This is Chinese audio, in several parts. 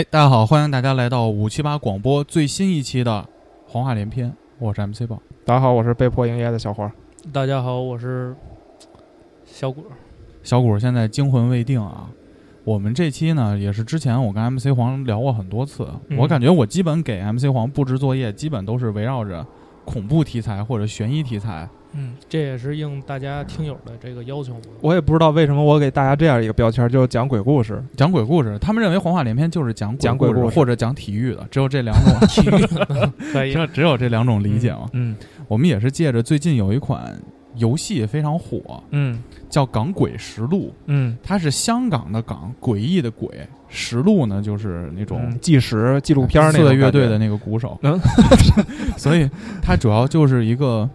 哎，大家好，欢迎大家来到五七八广播最新一期的黄话连篇，我是 MC 宝。大家好，我是被迫营业的小花。大家好，我是小谷。小谷现在惊魂未定啊！我们这期呢，也是之前我跟 MC 黄聊过很多次。嗯我感觉我基本给 MC 黄布置作业，基本都是围绕着恐怖题材或者悬疑题材。嗯，这也是应大家听友的这个要求。我也不知道为什么我给大家这样一个标签，就是讲鬼故事。讲鬼故事，他们认为黄话连篇就是讲鬼讲鬼故事或者讲体育的，只有这两种 体育 可以只，有只有这两种理解嘛。嗯我们也是借着最近有一款游戏非常火，嗯叫《港鬼实录》。嗯它是香港的港，诡异的诡，实录呢就是那种嗯，纪实纪录片儿那四种感觉乐乐队的那个鼓手，嗯 所以它主要就是一个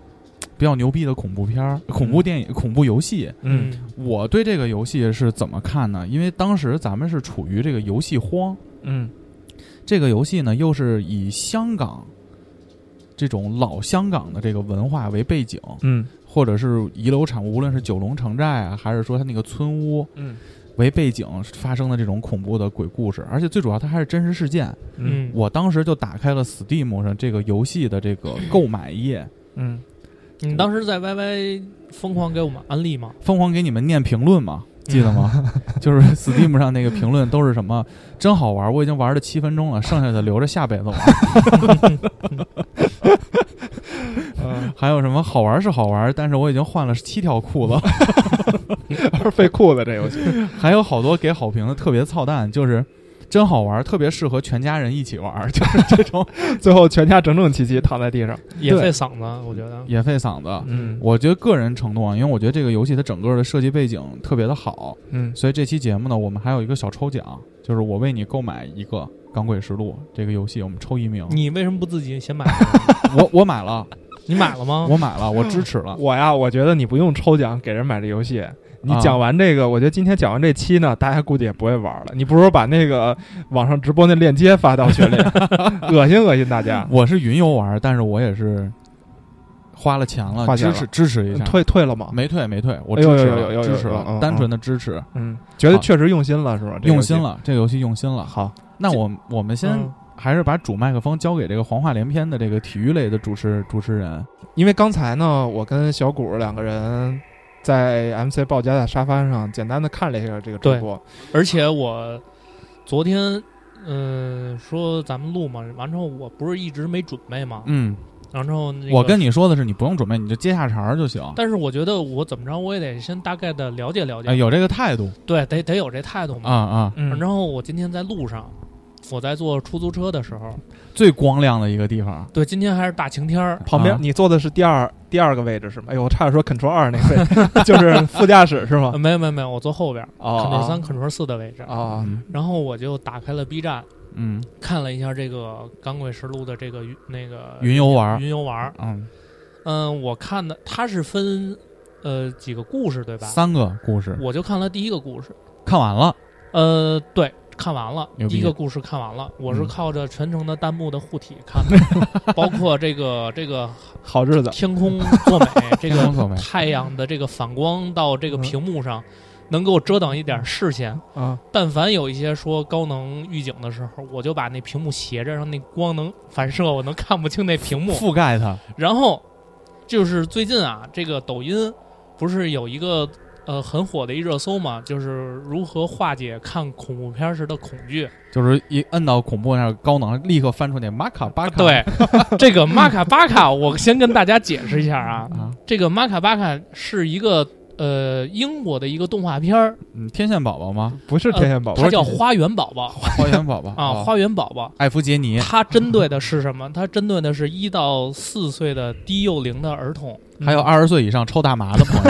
比较牛逼的恐怖片儿、恐怖电影、恐怖游戏。嗯。我对这个游戏是怎么看呢？因为当时咱们是处于这个游戏荒，嗯。这个游戏呢又是以香港这种老香港的这个文化为背景，嗯。或者是遗留产物，无论是九龙城寨啊，还是说它那个村屋，嗯。为背景发生的这种恐怖的鬼故事，而且最主要它还是真实事件。嗯，我当时就打开了 Steam 上这个游戏的这个购买页，嗯你当时在 YY 疯狂给我们安利吗？疯狂给你们念评论吗，记得吗？就是 Steam 上那个评论都是什么真好玩，我已经玩了七分钟了，剩下的留着下辈子玩。嗯，还有什么好玩是好玩，但是我已经换了七条裤子。是费裤子这游戏。还有好多给好评的特别操蛋，就是真好玩，特别适合全家人一起玩，就是这种 最后全家整整齐齐躺在地上。也费嗓子，我觉得。也费嗓子。嗯我觉得个人承诺啊，因为我觉得这个游戏它整个的设计背景特别的好，嗯所以这期节目呢，我们还有一个小抽奖，就是我为你购买一个《港诡实录》这个游戏，我们抽一名。你为什么不自己先买？我我买了，你买了吗？我买了，我支持了。我呀，我觉得你不用抽奖给人买这游戏。你啊讲完这个，我觉得今天讲完这期呢，大家估计也不会玩了。你不如把那个网上直播那链接发到群里，恶心恶心大家。我是云游玩，但是我也是花了钱了，花钱了支持支持一下。退退了吗？没退没退，我哎支持支持了，嗯单纯的支持，嗯，觉得确实用心了，是吧？用心。了，这个游戏用心了。好，那我我们先嗯还是把主麦克风交给这个黄话连篇的这个体育类的主持主持人。因为刚才呢，我跟小谷两个人在 MC 报家的沙发上简单的看了一下这个直播，而且我昨天，嗯、说咱们录嘛，完之后我不是一直没准备嘛，嗯，然后、那个、我跟你说的是，你不用准备，你就接下茬儿就行。但是我觉得我怎么着，我也得先大概的了解了解，哎，有这个态度对，得得有这态度嘛。啊啊！嗯然后我今天在路上，我在坐出租车的时候，最光亮的一个地方，对，今天还是大晴天儿，旁边、啊你坐的是第二第二个位置是吗？哎呦，我差点说 Ctrl 二那个位置，就是副驾驶是吗 呃？没有没有没有，我坐后边哦，Ctrl 三、Ctrl 四的位置。啊，嗯然后我就打开了 B 站，嗯看了一下这个《港鬼实录》的这个云那个云游玩儿云游玩儿。嗯，嗯，我看的它是分呃几个故事对吧？三个故事我就看了第一个故事。看完了，呃，对，看完了，第一个故事看完了，我是嗯靠着全程的弹幕的护体看的，包括这个这个好日子，天空作美，这个太阳的这个反光到这个嗯屏幕上，能给我遮挡一点视线。啊，但凡有一些说高能预警的时候，我就把那屏幕斜着，让那光能反射，我能看不清那屏幕。覆盖它。然后就是最近啊，这个抖音不是有一个呃很火的一热搜嘛，就是如何化解看恐怖片时的恐惧。就是一摁到恐怖那儿高能，立刻翻出那玛卡巴卡。对，这个玛卡巴卡，我先跟大家解释一下啊，啊，这个玛卡巴卡是一个呃英国的一个动画片儿，嗯，天线宝宝吗？不是天线宝宝，它叫《花园宝宝》花园宝宝啊，哦花园宝宝。艾弗杰尼，它针对的是什么？它针对的是一到四岁的低幼龄的儿童。还有二十岁以上抽大麻的朋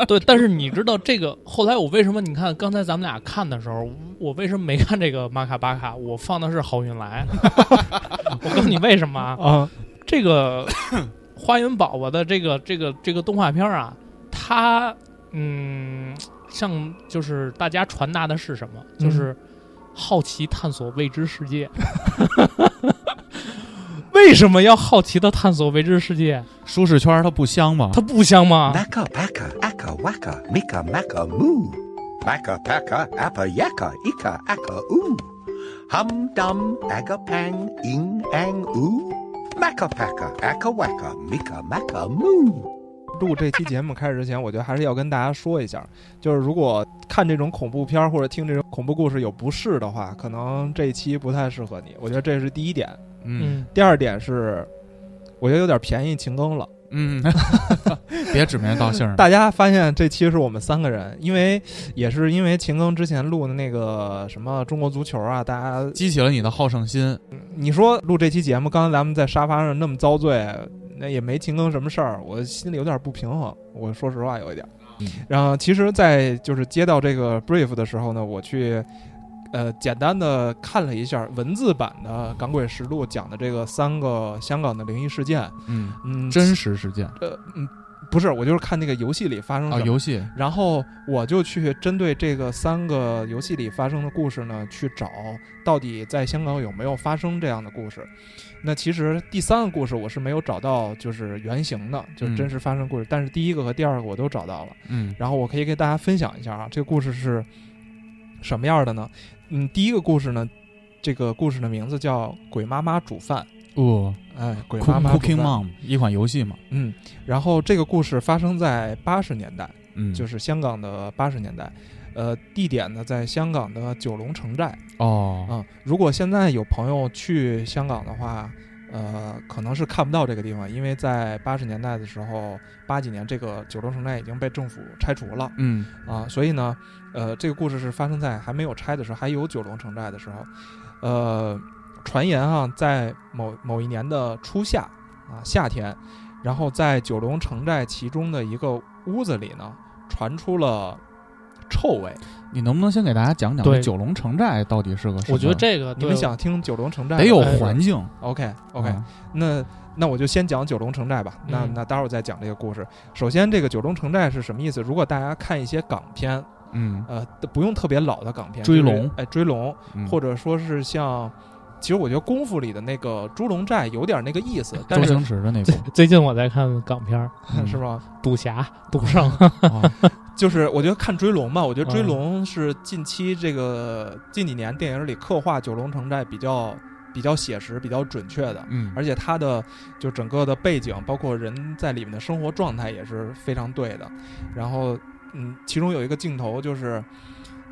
友，对，但是你知道这个后来我为什么？你看刚才咱们俩看的时候，我为什么没看这个玛卡巴卡？我放的是好运来。我告诉你为什么啊？啊，这个花园宝宝的这个这个这个动画片啊，它嗯，像就是大家传达的是什么？就是好奇探索未知世界。为什么要好奇的探索未知世界？舒适圈它不香吗？它不香吗？Macca packa, acca wacka, mika macca moo. Macca packa, appa yakka, ika acca oo. Hum dum, aga pang, ing ang oo. Macca packa, acca wacka, mika macca moo. 录这期节目开始之前，我觉得还是要跟大家说一下，就是如果看这种恐怖片或者听这种恐怖故事有不适的话，可能这一期不太适合你。我觉得这是第一点。嗯第二点是，我觉得有点便宜秦庚了。嗯，别指名道姓儿。大家发现这期是我们三个人，因为也是因为秦庚之前录的那个什么中国足球啊，大家激起了你的好胜心，你说录这期节目，刚才咱们在沙发上那么遭罪，那也没秦庚什么事儿，我心里有点不平衡。我说实话有一点。嗯然后其实，在就是接到这个 brief 的时候呢，我去呃简单的看了一下文字版的《港诡实录》讲的这个三个香港的灵异事件。嗯，嗯，真实事件呃嗯不是，我就是看那个游戏里发生啊，什么。游戏，然后我就去针对这个三个游戏里发生的故事呢，去找到底在香港有没有发生这样的故事。那其实第三个故事我是没有找到，就是原型的，就是真实发生故事。但是第一个和第二个我都找到了，嗯然后我可以给大家分享一下啊，这个故事是什么样的呢？嗯，第一个故事呢，这个故事的名字叫《鬼妈妈煮饭》。哦哎，鬼妈妈，Cooking。Mom 一款游戏嘛，嗯，然后这个故事发生在八十年代。嗯，就是香港的八十年代，呃，地点呢在香港的九龙城寨哦，嗯、如果现在有朋友去香港的话，呃，可能是看不到这个地方，因为在八十年代的时候，八几年这个九龙城寨已经被政府拆除了嗯啊，所以呢，呃，这个故事是发生在还没有拆的时候，还有九龙城寨的时候，呃，传言啊，在某某一年的初夏啊夏天，然后在九龙城寨其中的一个屋子里呢，传出了臭味。你能不能先给大家讲讲对这九龙城寨到底是个什么？我觉得这个你们想听九龙城寨得有的环境 OK OK，、啊那那我就先讲九龙城寨吧。那嗯那待会儿再讲这个故事。首先，这个九龙城寨是什么意思？如果大家看一些港片，嗯，呃，不用特别老的港片，就是追龙哎，追龙，嗯或者说是像，其实我觉得功夫里的那个猪龙寨有点那个意思，但是周星驰的那部最近我在看港片儿 嗯是吧？赌侠、赌圣，啊就是我觉得看追龙吧，我觉得追嗯龙是近期这个近几年电影里刻画九龙城寨比较比较写实、比较准确的。嗯，而且它的就整个的背景，包括人在里面的生活状态也是非常对的。然后，嗯，其中有一个镜头就是，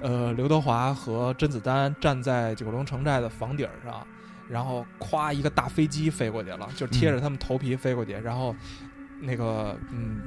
呃，刘德华和甄子丹站在九龙城寨的房顶上，然后咵一个大飞机飞过去了，就贴着他们头皮飞过去，然后那个嗯。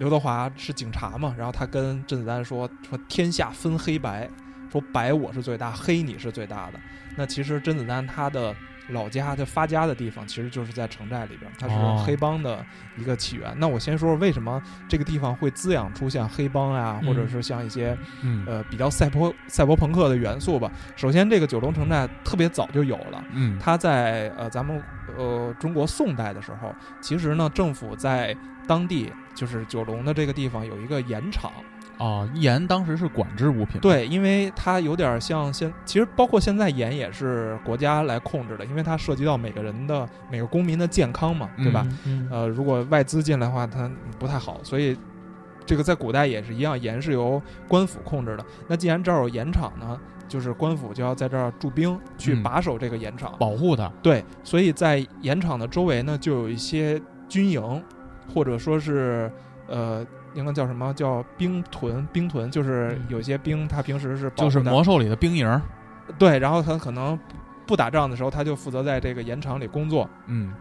刘德华是警察嘛，然后他跟甄子丹说说天下分黑白，说白我是最大，黑你是最大的。那其实甄子丹他的老家的发家的地方，其实就是在城寨里边，它哦是黑帮的一个起源。那我先说说为什么这个地方会滋养出像黑帮啊，嗯或者是像一些嗯呃比较赛博赛博朋克的元素吧。首先，这个九龙城寨特别早就有了。嗯，它在呃咱们呃中国宋代的时候，其实呢政府在当地就是九龙的这个地方有一个盐场，哦，盐当时是管制物品，，对，因为它有点像现，其实包括现在盐也是国家来控制的，因为它涉及到每个人的每个公民的健康嘛，对吧？嗯？嗯呃，如果外资进来的话，它不太好，所以这个在古代也是一样，盐是由官府控制的。那既然这儿有盐场呢，就是官府就要在这儿驻兵去嗯把守这个盐场。保护它，对，所以在盐场的周围呢，就有一些军营，或者说是呃，应该叫什么叫兵屯？兵屯就是嗯有些兵他平时是保就是魔兽里的兵营儿，对，然后他可能不打仗的时候，他就负责在这个盐场里工作。嗯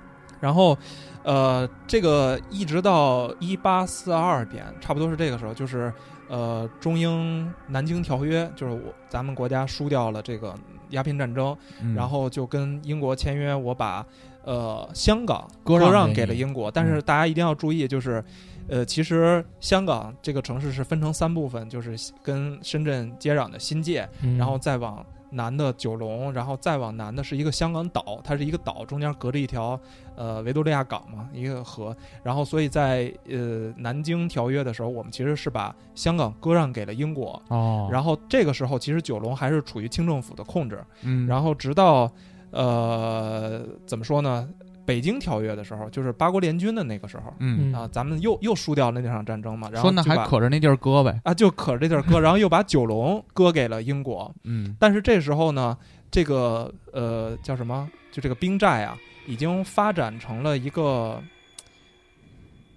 然后，呃，这个一直到一八四二年，差不多是这个时候，就是呃中英南京条约，就是我咱们国家输掉了这个鸦片战争，嗯然后就跟英国签约，我把呃香港割让给了英国。但是大家一定要注意，就是呃，其实香港这个城市是分成三部分，就是跟深圳接壤的新界，嗯然后再往南的九龙，然后再往南的是一个香港岛，它是一个岛，中间隔着一条呃维多利亚港嘛，一个河。然后所以在呃南京条约的时候，我们其实是把香港割让给了英国。哦，然后这个时候，其实九龙还是处于清政府的控制。嗯，然后直到呃怎么说呢？北京条约的时候，就是八国联军的那个时候嗯，嗯啊，咱们又又输掉了那场战争嘛。然后说那还可着那地儿割呗，啊，就可着这地儿割，然后又把九龙割给了英国。嗯但是这时候呢，这个呃叫什么？就这个兵寨啊，已经发展成了一个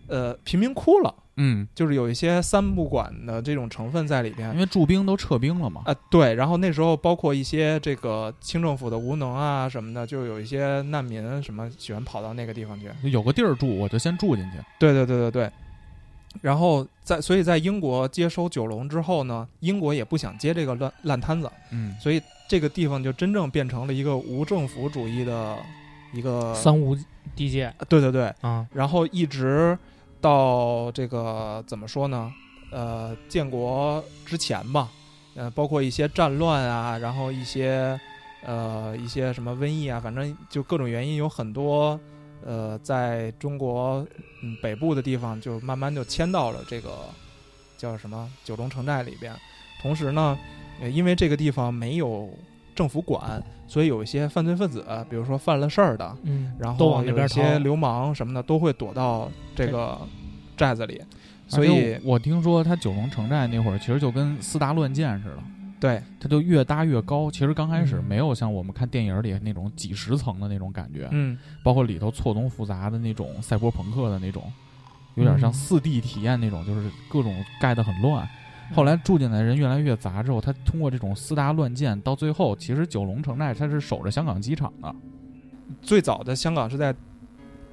呃贫民窟了，嗯，就是有一些三不管的这种成分在里边。因。为驻兵都撤兵了嘛，啊，对，然后那时候包括一些这个清政府的无能啊什么的，就有一些难民什么喜欢跑到那个地方去。有个地儿住我就先住进去，对对对对对。然后在所以在英国接收九龙之后呢，英国也不想接这个烂烂摊子，嗯。所以这个地方就真正变成了一个无政府主义的一个三无地界。对对对，啊，然后一直到这个怎么说呢？呃，建国之前吧，呃，包括一些战乱啊，然后一些呃一些什么瘟疫啊，反正就各种原因，有很多呃，在中国嗯北部的地方就慢慢就迁到了这个叫什么九龙城寨里边。同时呢，因为这个地方没有政府管，所以有一些犯罪分子，比如说犯了事儿的，嗯，然后有一往那边逃些流氓什么的都会躲到这个寨子里，所以我听说他九龙城寨那会儿其实就跟斯大乱箭似的，对。它就越搭越高。其实刚开始嗯。没有像我们看电影里那种几十层的那种感觉，嗯。包括里头错综复杂的那种赛博朋克的那种，有点像嗯。四 D 体验那种，就是各种盖得很乱。后来住进来的人越来越杂之后，他通过这种私搭乱建，到最后其实九龙城寨他是守着香港机场的。最早的香港是在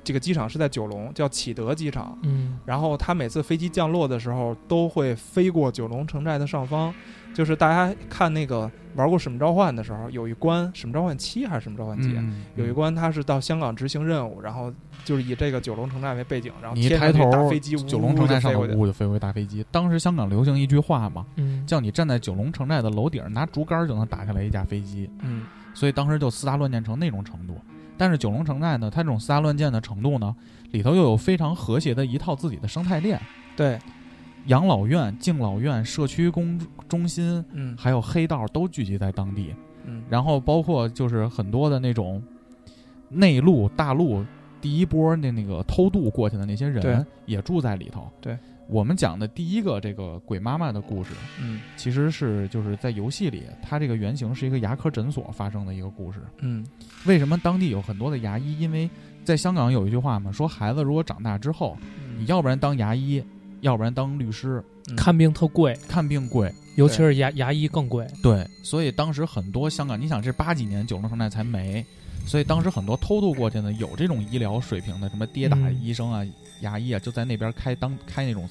这个机场是在九龙，叫启德机场。嗯然后他每次飞机降落的时候，都会飞过九龙城寨的上方。就是大家看那个玩过《使命召唤》的时候，有一关《使命召唤七》还是《使命召唤几》嗯，有一关他是到香港执行任务，然后就是以这个九龙城寨为背景，然后你一抬头大飞机，九龙城寨上头呜就飞回大飞机。当时香港流行一句话嘛，嗯，叫你站在九龙城寨的楼顶，拿竹竿就能打下来一架飞机。嗯所以当时就私搭乱建成那种程度。但是九龙城寨呢，它这种私搭乱建的程度呢，里头又有非常和谐的一套自己的生态链，对，养老院、敬老院、社区公中心，嗯还有黑道都聚集在当地。嗯，然后包括就是很多的那种内陆、大陆第一波那那个偷渡过去的那些人也住在里头。对，我们讲的第一个这个鬼妈妈的故事，嗯其实是就是在游戏里，它这个原型是一个牙科诊所发生的一个故事。嗯为什么当地有很多的牙医？因为在香港有一句话嘛，说孩子如果长大之后，嗯你要不然当牙医，要不然当律师，看病特贵，看病贵。尤其是牙牙医更贵。对，所以当时很多香港，你想这八几年九龙城寨才没，所以当时很多偷渡过去的有这种医疗水平的，什么跌打嗯医生啊、牙医啊，就在那边开当开那种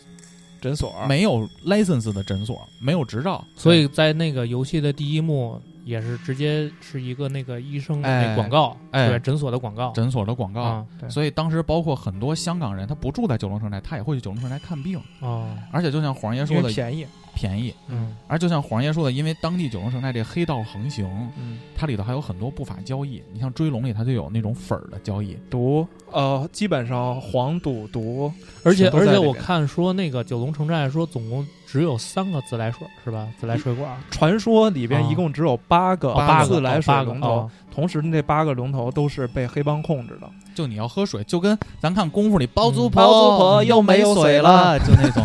诊所。没有 license 的诊所，没有执照，所以在那个游戏的第一幕也是直接是一个那个医生的广告，哎。对诊所的广告。诊所的广告。啊所以当时包括很多香港人，他不住在九龙城寨，他也会去九龙城寨看病，哦，而且就像黄爷说的，便宜，便宜。嗯。而就像黄爷说的，因为当地九龙城寨这黑道横行，嗯，它里头还有很多不法交易。你像追龙里，它就有那种粉儿的交易。毒。呃，基本上黄赌毒，而且而且我看说那个九龙城寨说总共只有三个自来水是吧？自来水管传说里边啊一共只有八个哦八个自来水龙头，哦同时那八个龙头都是被黑帮控制的。就你要喝水，就跟咱看功夫里包租嗯婆，包租婆又没水了，就那种。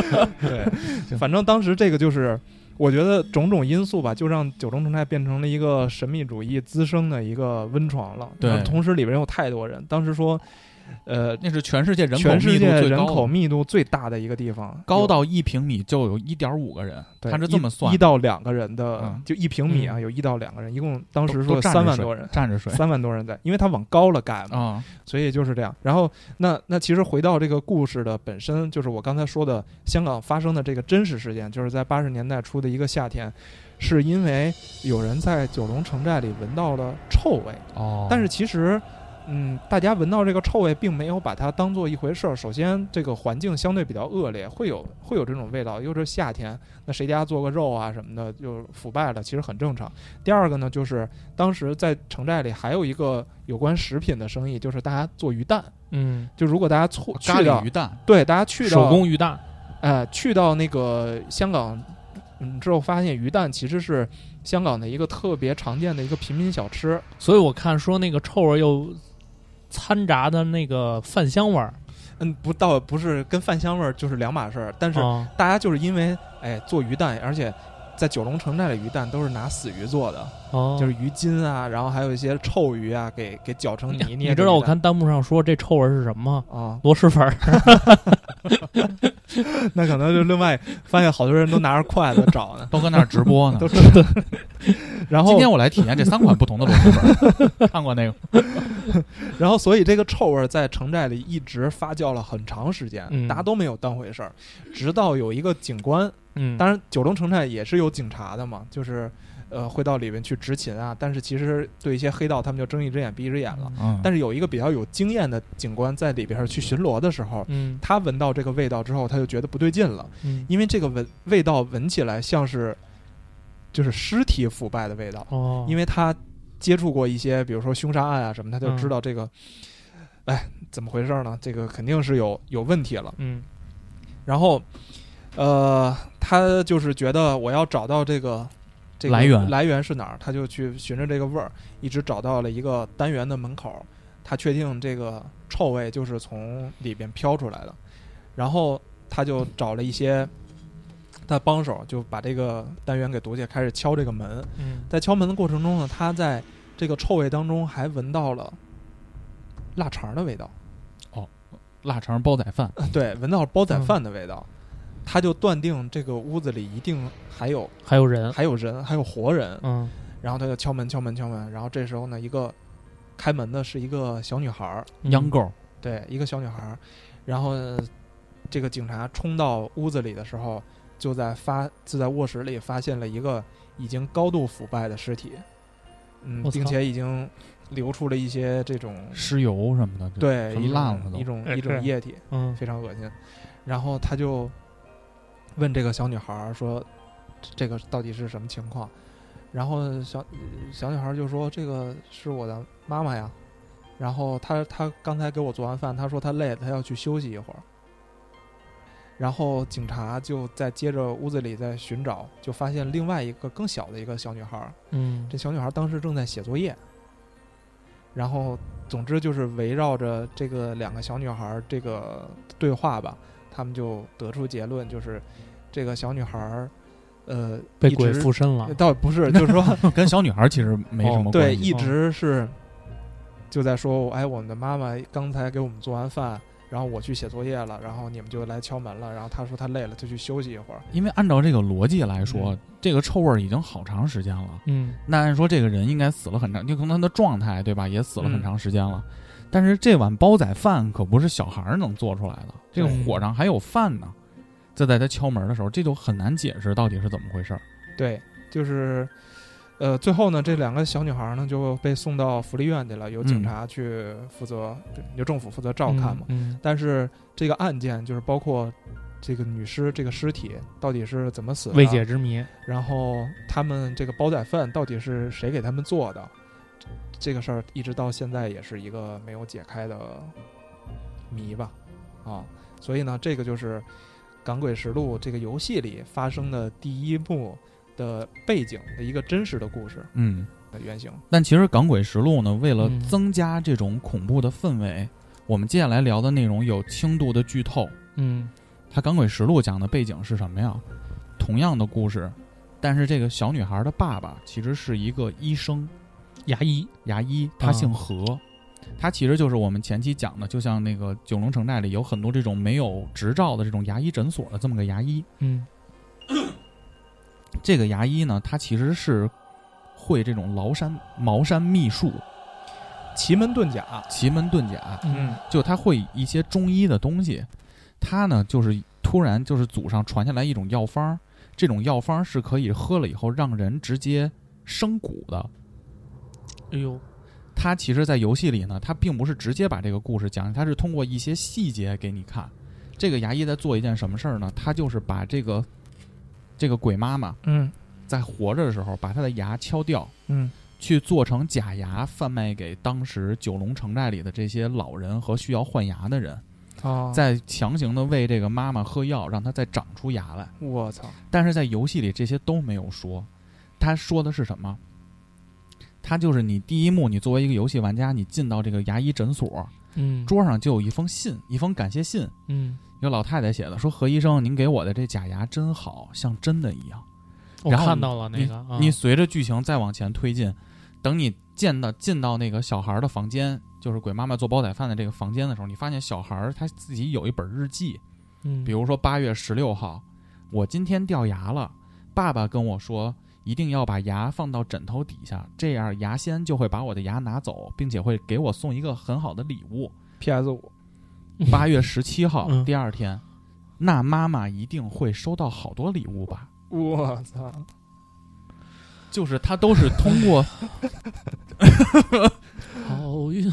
对，反正当时这个就是，我觉得种种因素吧，就让九龙城寨变成了一个神秘主义滋生的一个温床了。对同时里边有太多人，当时说，呃，那是全世界人口全世密度界人最高的口密度最大的一个地方，高到一平米就有一点五个人，对他是这么算一到两个人的，嗯就一平米啊，嗯有一到两个人，一共当时说都都站着三万多人，站着睡三万多人在，因为它往高了盖嘛，啊，所以就是这样。然后那那其实回到这个故事的本身，就是我刚才说的香港发生的这个真实事件，就是在八十年代初的一个夏天，是因为有人在九龙城寨里闻到了臭味，哦但是其实。嗯，大家闻到这个臭味，并没有把它当做一回事儿。首先，这个环境相对比较恶劣，会有会有这种味道，又是夏天，那谁家做个肉啊什么的就腐败了，其实很正常。第二个呢，就是当时在城寨里还有一个有关食品的生意，就是大家做鱼蛋。嗯，就如果大家错咖去到喱鱼蛋，对大家去到手工鱼蛋，呃去到那个香港，嗯之后发现鱼蛋其实是香港的一个特别常见的一个平民小吃。所以我看说那个臭味儿又掺杂的那个饭香味儿，嗯，不到不是跟饭香味儿就是两码事儿，但是啊大家就是因为哎做鱼蛋，而且在九龙城寨的鱼蛋都是拿死鱼做的，哦，就是鱼筋啊，然后还有一些臭鱼啊，给给搅成泥捏。你知道我看弹幕上说这臭味儿是什么吗？啊，螺蛳粉儿，那可能就另外发现好多人都拿着筷子找呢，都搁那儿直播呢 都。是。然后今天我来体验这三款不同的螺蛳粉儿，看过那个？然后，所以这个臭味儿在城寨里一直发酵了很长时间，嗯大家都没有当回事儿，直到有一个警官，嗯，当然九龙城寨也是有警察的嘛，就是呃会到里面去执勤啊，但是其实对一些黑道他们就睁一只眼闭一只眼了。嗯，但是有一个比较有经验的警官在里边儿去巡逻的时候，嗯他闻到这个味道之后，他就觉得不对劲了，嗯，因为这个闻味道闻起来像是就是尸体腐败的味道，哦，因为他接触过一些，比如说凶杀案啊什么，他就知道这个，哎，怎么回事呢？这个肯定是有有问题了。嗯然后，呃，他就是觉得我要找到这个这个来源来源是哪儿，他就去寻着这个味儿，一直找到了一个单元的门口，他确定这个臭味就是从里边飘出来的，然后他就找了一些。他帮手就把这个单元给堵起来，开始敲这个门。嗯。在敲门的过程中呢，他在这个臭味当中还闻到了腊肠的味道，哦腊肠煲仔饭，对，闻到了煲仔饭的味道，他就断定这个屋子里一定还有还有人，还有人，还有活人。嗯。然后他就敲门，敲门，敲门。然后这时候呢，一个开门的是一个小女孩儿，秧沟，对，一个小女孩儿。然后这个警察冲到屋子里的时候，就在发就在卧室里发现了一个已经高度腐败的尸体，嗯并且已经流出了一些这种尸油什么的，对一全烂了都。一种哎一种液体，嗯非常恶心。然后他就问这个小女孩儿说：“这个到底是什么情况？”然后小小女孩儿就说：“这个是我的妈妈呀。”然后她她刚才给我做完饭，她说她累了，她要去休息一会儿。然后警察就在接着屋子里在寻找，就发现另外一个更小的一个小女孩儿，嗯。这小女孩当时正在写作业，然后总之就是围绕着这个两个小女孩这个对话吧，他们就得出结论，就是这个小女孩，呃，被鬼附身了，倒不是，就是说 跟小女孩其实没什么关系。对，一直是就在说，哎，我们的妈妈刚才给我们做完饭。然后我去写作业了，然后你们就来敲门了。然后他说他累了，就去休息一会儿。因为按照这个逻辑来说，嗯这个臭味儿已经好长时间了。嗯那按说这个人应该死了很长，就可能他的状态对吧，也死了很嗯长时间了。但是这碗煲仔饭可不是小孩儿能做出来的，这个嗯火上还有饭呢。这在他敲门的时候，这就很难解释到底是怎么回事儿。对，就是，呃，最后呢，这两个小女孩呢就被送到福利院去了，由警嗯察去负责，由政府负责照看嘛。嗯但是这个案件就是包括这个女尸这个尸体到底是怎么死的，未解之谜，然后他们这个煲仔饭到底是谁给他们做的，这个事儿一直到现在也是一个没有解开的谜吧，啊，所以呢，这个就是《港诡实录》这个游戏里发生的第一幕的背景的一个真实的故事嗯，的原型。但其实《港诡实录》呢，为了嗯增加这种恐怖的氛围，我们接下来聊的内容有轻度的剧透。嗯它《港诡实录》讲的背景是什么呀？同样的故事，但是这个小女孩的爸爸其实是一个医生，牙医，牙医，他姓何。他其实就是我们前期讲的，就像那个九龙城寨里有很多这种没有执照的这种牙医诊所的这么个牙医。嗯这个牙医呢，他其实是会这种崂山茅山秘术、奇门遁甲，奇门遁甲，嗯就他会一些中医的东西。他呢，就是突然就是祖上传下来一种药方，这种药方是可以喝了以后让人直接生骨的。哎呦，他其实，在游戏里呢，他并不是直接把这个故事讲，他是通过一些细节给你看。这个牙医在做一件什么事儿呢？他就是把这个这个鬼妈妈嗯。在活着的时候，把她的牙敲掉，嗯。去做成假牙，贩卖给当时九龙城寨里的这些老人和需要换牙的人，哦，再强行的喂这个妈妈喝药，让她再长出牙来。我操，但是在游戏里这些都没有说，他说的是什么？他就是你第一幕，你作为一个游戏玩家，你进到这个牙医诊所，嗯。桌上就有一封信，一封感谢信，嗯，一个老太太写的，说何医生，您给我的这假牙真好，像真的一样。我然后看到了那个，啊你随着剧情再往前推进，等你见到进到那个小孩的房间，就是鬼妈妈做煲仔饭的这个房间的时候，你发现小孩他自己有一本日记，嗯比如说八月十六号，我今天掉牙了，爸爸跟我说一定要把牙放到枕头底下，这样牙仙就会把我的牙拿走，并且会给我送一个很好的礼物。PS 五，八月十七号、嗯。第二天，那妈妈一定会收到好多礼物吧？我操，就是他都是通过 好运，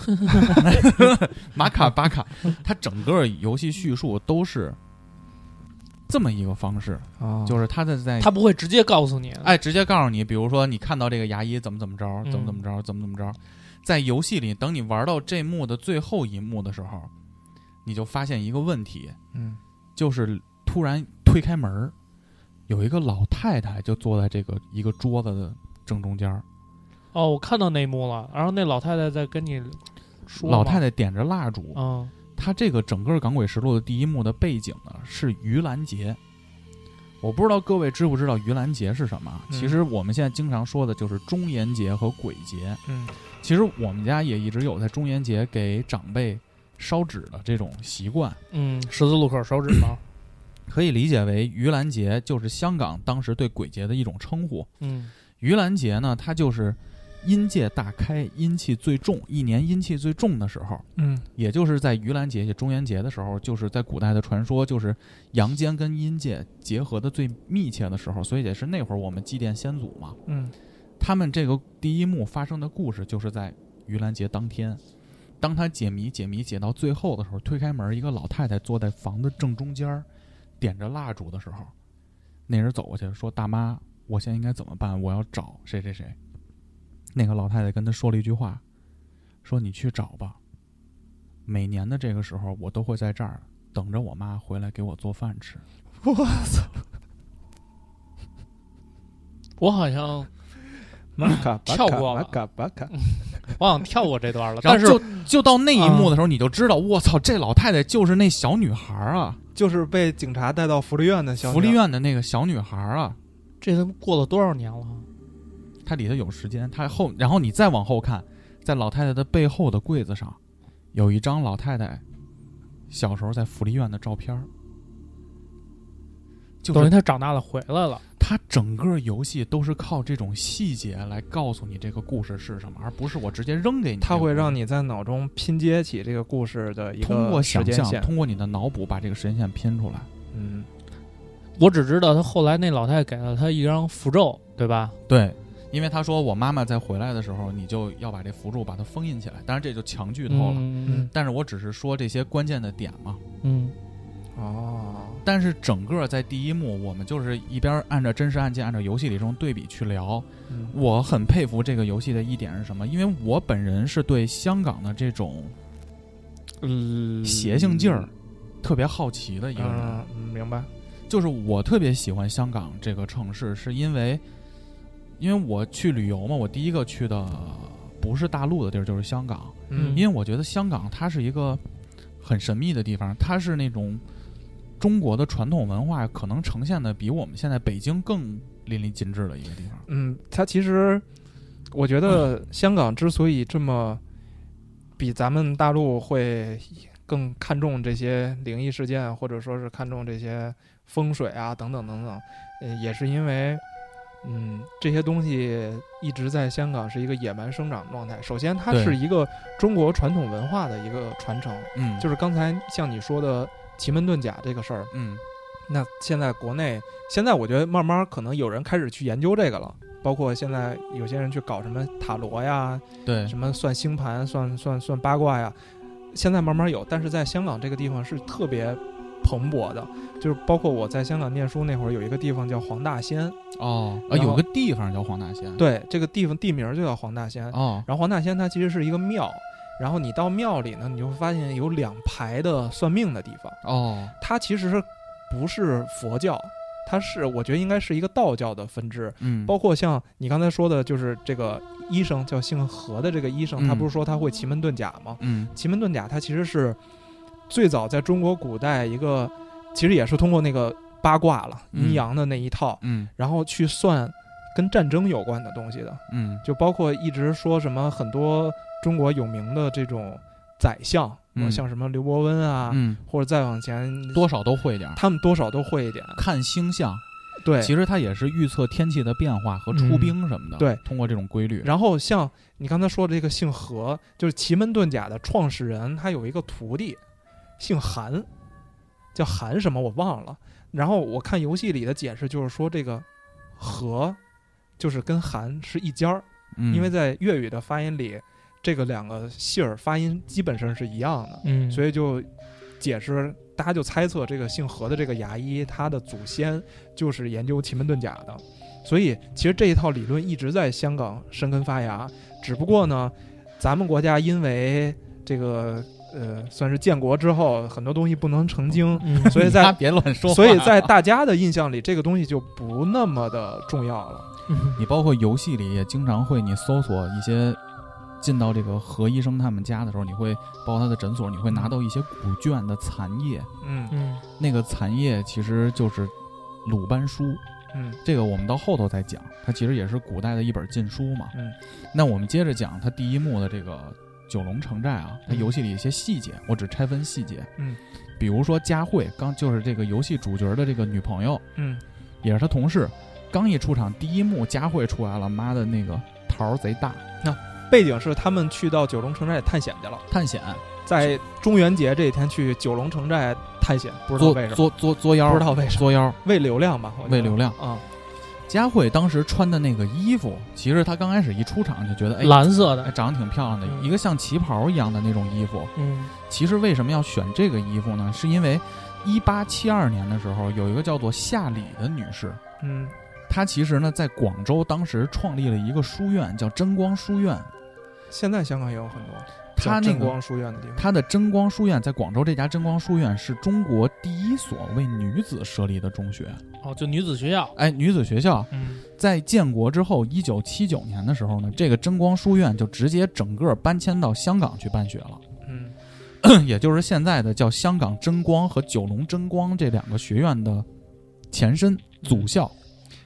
马卡巴卡，他整个游戏叙述都是这么一个方式，啊，就是他在在他不会直接告诉你，哎，直接告诉你，比如说你看到这个牙医怎么怎么着，怎么怎么着，怎么怎么着，在游戏里，等你玩到这幕的最后一幕的时候，你就发现一个问题，嗯就是突然推开门儿有一个老太太就坐在这个一个桌子的正中间儿，哦，我看到那一幕了，然后那老太太在跟你说，老太太点着蜡烛，嗯她这个整个《港诡实录》的第一幕的背景呢是盂兰节。我不知道各位知不知道盂兰节是什么？嗯其实我们现在经常说的就是中元节和鬼节。嗯其实我们家也一直有在中元节给长辈烧纸的这种习惯，嗯，十字路口烧纸吗，可以理解为盂兰节就是香港当时对鬼节的一种称呼。嗯。盂兰节呢，它就是阴界大开，阴气最重，一年阴气最重的时候，嗯。也就是在盂兰节、也中元节的时候，就是在古代的传说，就是阳间跟阴界结合的最密切的时候，所以也是那会儿我们祭奠先祖嘛。嗯。他们这个第一幕发生的故事，就是在盂兰节当天，当他解谜解谜解到最后的时候，推开门，一个老太太坐在房子正中间儿，点着蜡烛的时候，那人走过去说：“大妈，我现在应该怎么办？我要找谁谁谁。”那个老太太跟他说了一句话，说：“你去找吧。每年的这个时候，我都会在这儿等着我妈回来给我做饭吃。我操，我好像马卡巴卡马跳过了。卡巴卡，我好像跳过这段了，但是就就到那一幕的时候，你就知道，我操，这老太太就是那小女孩儿啊，就是被警察带到福利院的小福利院的那个小女孩儿啊。这都过了多少年了？它里头有时间，它后，然后你再往后看，在老太太的背后的柜子上，有一张老太太小时候在福利院的照片儿就是等于他长大了回来了。它整个游戏都是靠这种细节来告诉你这个故事是什么，而不是我直接扔给你。它会让你在脑中拼接起这个故事的一通过个时想象，间线。通过你的脑补把这个时间线拼出来。嗯我只知道他后来那老太太给了他一张符咒，对吧？对，因为他说我妈妈在回来的时候，你就要把这符咒把它封印起来。当然这就强剧透了，嗯但是我只是说这些关键的点嘛。嗯哦，但是整个在第一幕，我们就是一边按照真实案件，按照游戏里这种对比去聊。嗯我很佩服这个游戏的一点是什么？因为我本人是对香港的这种嗯邪性劲儿特别好奇的一个人。嗯，嗯明白。就是我特别喜欢香港这个城市，是因为因为我去旅游嘛，我第一个去的不是大陆的地儿，就是香港。嗯因为我觉得香港它是一个很神秘的地方，它是那种中国的传统文化可能呈现的比我们现在北京更淋漓尽致的一个地方。嗯，它其实我觉得香港之所以这么比咱们大陆会更看重这些灵异事件，或者说是看重这些风水啊等等等等，嗯，也是因为。嗯，这些东西一直在香港是一个野蛮生长状态。首先，它是一个中国传统文化的一个传承，嗯，就是刚才像你说的奇门遁甲这个事儿。嗯那现在国内，现在我觉得慢慢可能有人开始去研究这个了，包括现在有些人去搞什么塔罗呀，对，什么算星盘、算算算八卦呀，现在慢慢有。但是在香港这个地方是特别蓬勃的，就是包括我在香港念书那会儿，有一个地方叫黄大仙，哦，啊，有个地方叫黄大仙，对，这个地方地名就叫黄大仙。哦，然后黄大仙它其实是一个庙，然后你到庙里呢，你就会发现有两排的算命的地方。哦，它其实是不是佛教，它是我觉得应该是一个道教的分支。嗯，包括像你刚才说的，就是这个医生叫姓何的这个医生，嗯。他不是说他会奇门遁甲吗？嗯。奇门遁甲它其实是最早在中国古代一个，其实也是通过那个八卦了嗯。阴阳的那一套，嗯。然后去算跟战争有关的东西的，嗯。就包括一直说什么很多中国有名的这种宰相，嗯像什么刘伯温啊，嗯，或者再往前多少都会点儿。他们多少都会一点。看星象，对，其实它也是预测天气的变化和出嗯兵什么的。对，通过这种规律。然后像你刚才说的这个姓何，就是奇门遁甲的创始人，他有一个徒弟，姓韩，叫韩什么我忘了。然后我看游戏里的解释就是说这个何，就是跟韩是一家儿，嗯，因为在粤语的发音里，这个两个姓儿发音基本上是一样的，嗯，所以就解释。大家就猜测这个姓何的这个牙医，他的祖先就是研究奇门遁甲的，所以其实这一套理论一直在香港生根发芽。只不过呢，咱们国家因为这个呃，算是建国之后很多东西不能成精，嗯，所以在 别乱说。所以在大家的印象里，这个东西就不那么的重要了。嗯你包括游戏里也经常会你搜索一些。进到这个何医生他们家的时候，你会包括他的诊所，你会拿到一些古卷的残页，嗯。嗯。那个残页其实就是鲁班书，嗯。这个我们到后头再讲，它其实也是古代的一本禁书嘛。嗯，那我们接着讲它第一幕的这个九龙城寨啊，它嗯游戏里一些细节，我只拆分细节。嗯，比如说佳慧刚就是这个游戏主角的这个女朋友，嗯。也是他同事，刚一出场第一幕佳慧出来了，妈的那个桃儿贼大，背景是他们去到九龙城寨探险去了，探险。在中元节这一天去九龙城寨探险，不知道作为什么，作作作妖，不知道为什么，作妖。为流量吧，我觉得。为流量。啊，佳慧当时穿的那个衣服，其实她刚开始一出场就觉得，哎，蓝色的，哎长得挺漂亮的，嗯。一个像旗袍一样的那种衣服。嗯。其实为什么要选这个衣服呢？是因为一八七二年的时候，有一个叫做夏里的女士，嗯她其实呢在广州当时创立了一个书院，叫真光书院。现在香港也有很多他那个光书院的地方，他的真光书院在广州这家真光书院是中国第一所为女子设立的中学。哦，就女子学校，哎，女子学校嗯在建国之后，一九七九年的时候呢，这个真光书院就直接整个搬迁到香港去办学了。嗯 也就是现在的叫香港真光和九龙真光这两个学院的前身祖校。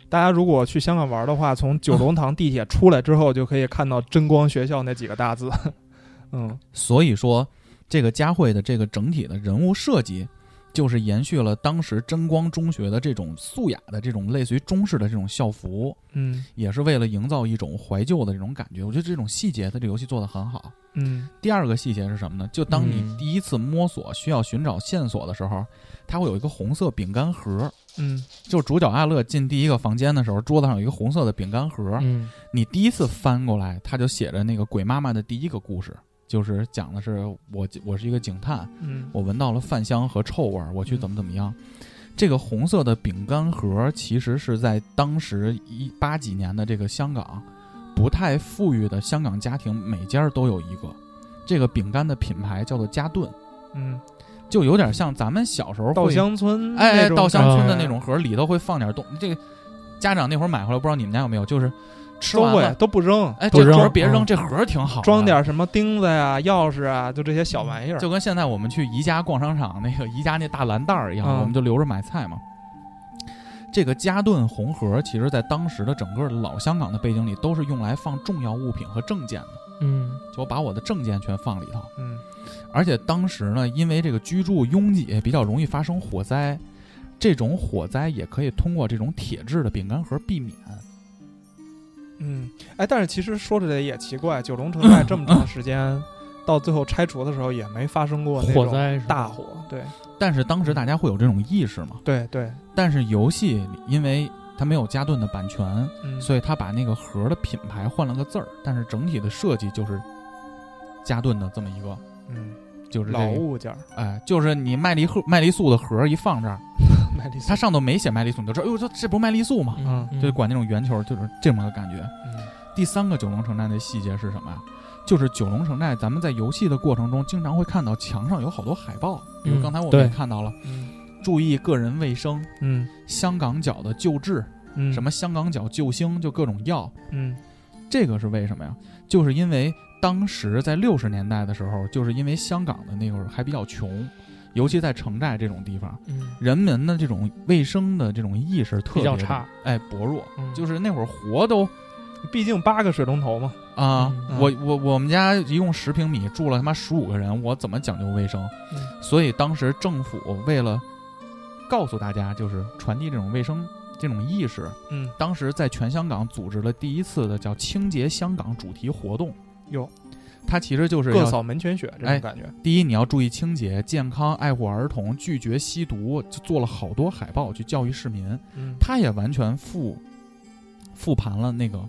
大家如果去香港玩的话，从九龙塘地铁出来之后，就可以看到真光学校那几个大字。嗯所以说，这个佳慧的这个整体的人物设计，就是延续了当时真光中学的这种素雅的这种类似于中式的这种校服，嗯也是为了营造一种怀旧的这种感觉。我觉得这种细节，它这游戏做得很好。嗯第二个细节是什么呢？就当你嗯第一次摸索需要寻找线索的时候，它会有一个红色饼干盒。嗯就主角阿乐进第一个房间的时候，桌子上有一个红色的饼干盒。嗯你第一次翻过来，它就写着那个鬼妈妈的第一个故事，就是讲的是我我是一个警探，嗯我闻到了饭香和臭味儿，我去怎么怎么样。这个红色的饼干盒其实是在当时一八几年的这个香港，不太富裕的香港家庭，每家都有一个。这个饼干的品牌叫做嘉顿，嗯，就有点像咱们小时候稻会香村哎，稻香村的那种盒里头会放点东，这个家长那会儿买回来，不知道你们家有没有，就是吃完了，都不扔，哎，这盒别扔，嗯这盒挺好，装点什么钉子呀、钥匙啊，就这些小玩意儿。就跟现在我们去宜家逛商场那个宜家那大蓝袋儿一样，嗯我们就留着买菜嘛。这个嘉顿红盒，其实在当时的整个老香港的背景里，都是用来放重要物品和证件的。嗯就我把我的证件全放里头。嗯而且当时呢，因为这个居住拥挤，比较容易发生火灾，这种火灾也可以通过这种铁质的饼干盒避免。嗯，哎，但是其实说起来也奇怪，九龙城寨这么长时间，到最后拆除的时候也没发生过火灾大火。对但是当时大家会有这种意识嘛？对对，但是游戏因为它没有加顿的版权，嗯，所以它把那个盒的品牌换了个字儿，但是整体的设计就是加顿的这么一个，嗯就是这个，物件儿，哎，就是你麦丽盒麦丽素的盒一放这儿，麦丽素它上头没写麦丽素，你就知道，哎呦，这这不是麦丽素吗？嗯就管那种圆球，就是这么个感觉。嗯第三个九龙城寨的细节是什么呀？就是九龙城寨，咱们在游戏的过程中，经常会看到墙上有好多海报，比如嗯刚才我们也对看到了，嗯注意个人卫生，嗯香港脚的救治，嗯，什么香港脚救星，就各种药。嗯这个是为什么呀？就是因为当时在六十年代的时候，就是因为香港的那会儿还比较穷，尤其在城寨这种地方，嗯人们的这种卫生的这种意识特别差，哎，薄弱。嗯就是那会儿活都毕竟八个水龙头嘛，啊，嗯我我我们家一共十平米，住了他妈十五个人，我怎么讲究卫生？嗯所以当时政府为了告诉大家，就是传递这种卫生这种意识，嗯当时在全香港组织了第一次的叫“清洁香港”主题活动。哟它其实就是要各扫门前雪这哎种感觉。第一，你要注意清洁、健康、爱护儿童、拒绝吸毒，就做了好多海报去教育市民。嗯他也完全复复盘了那个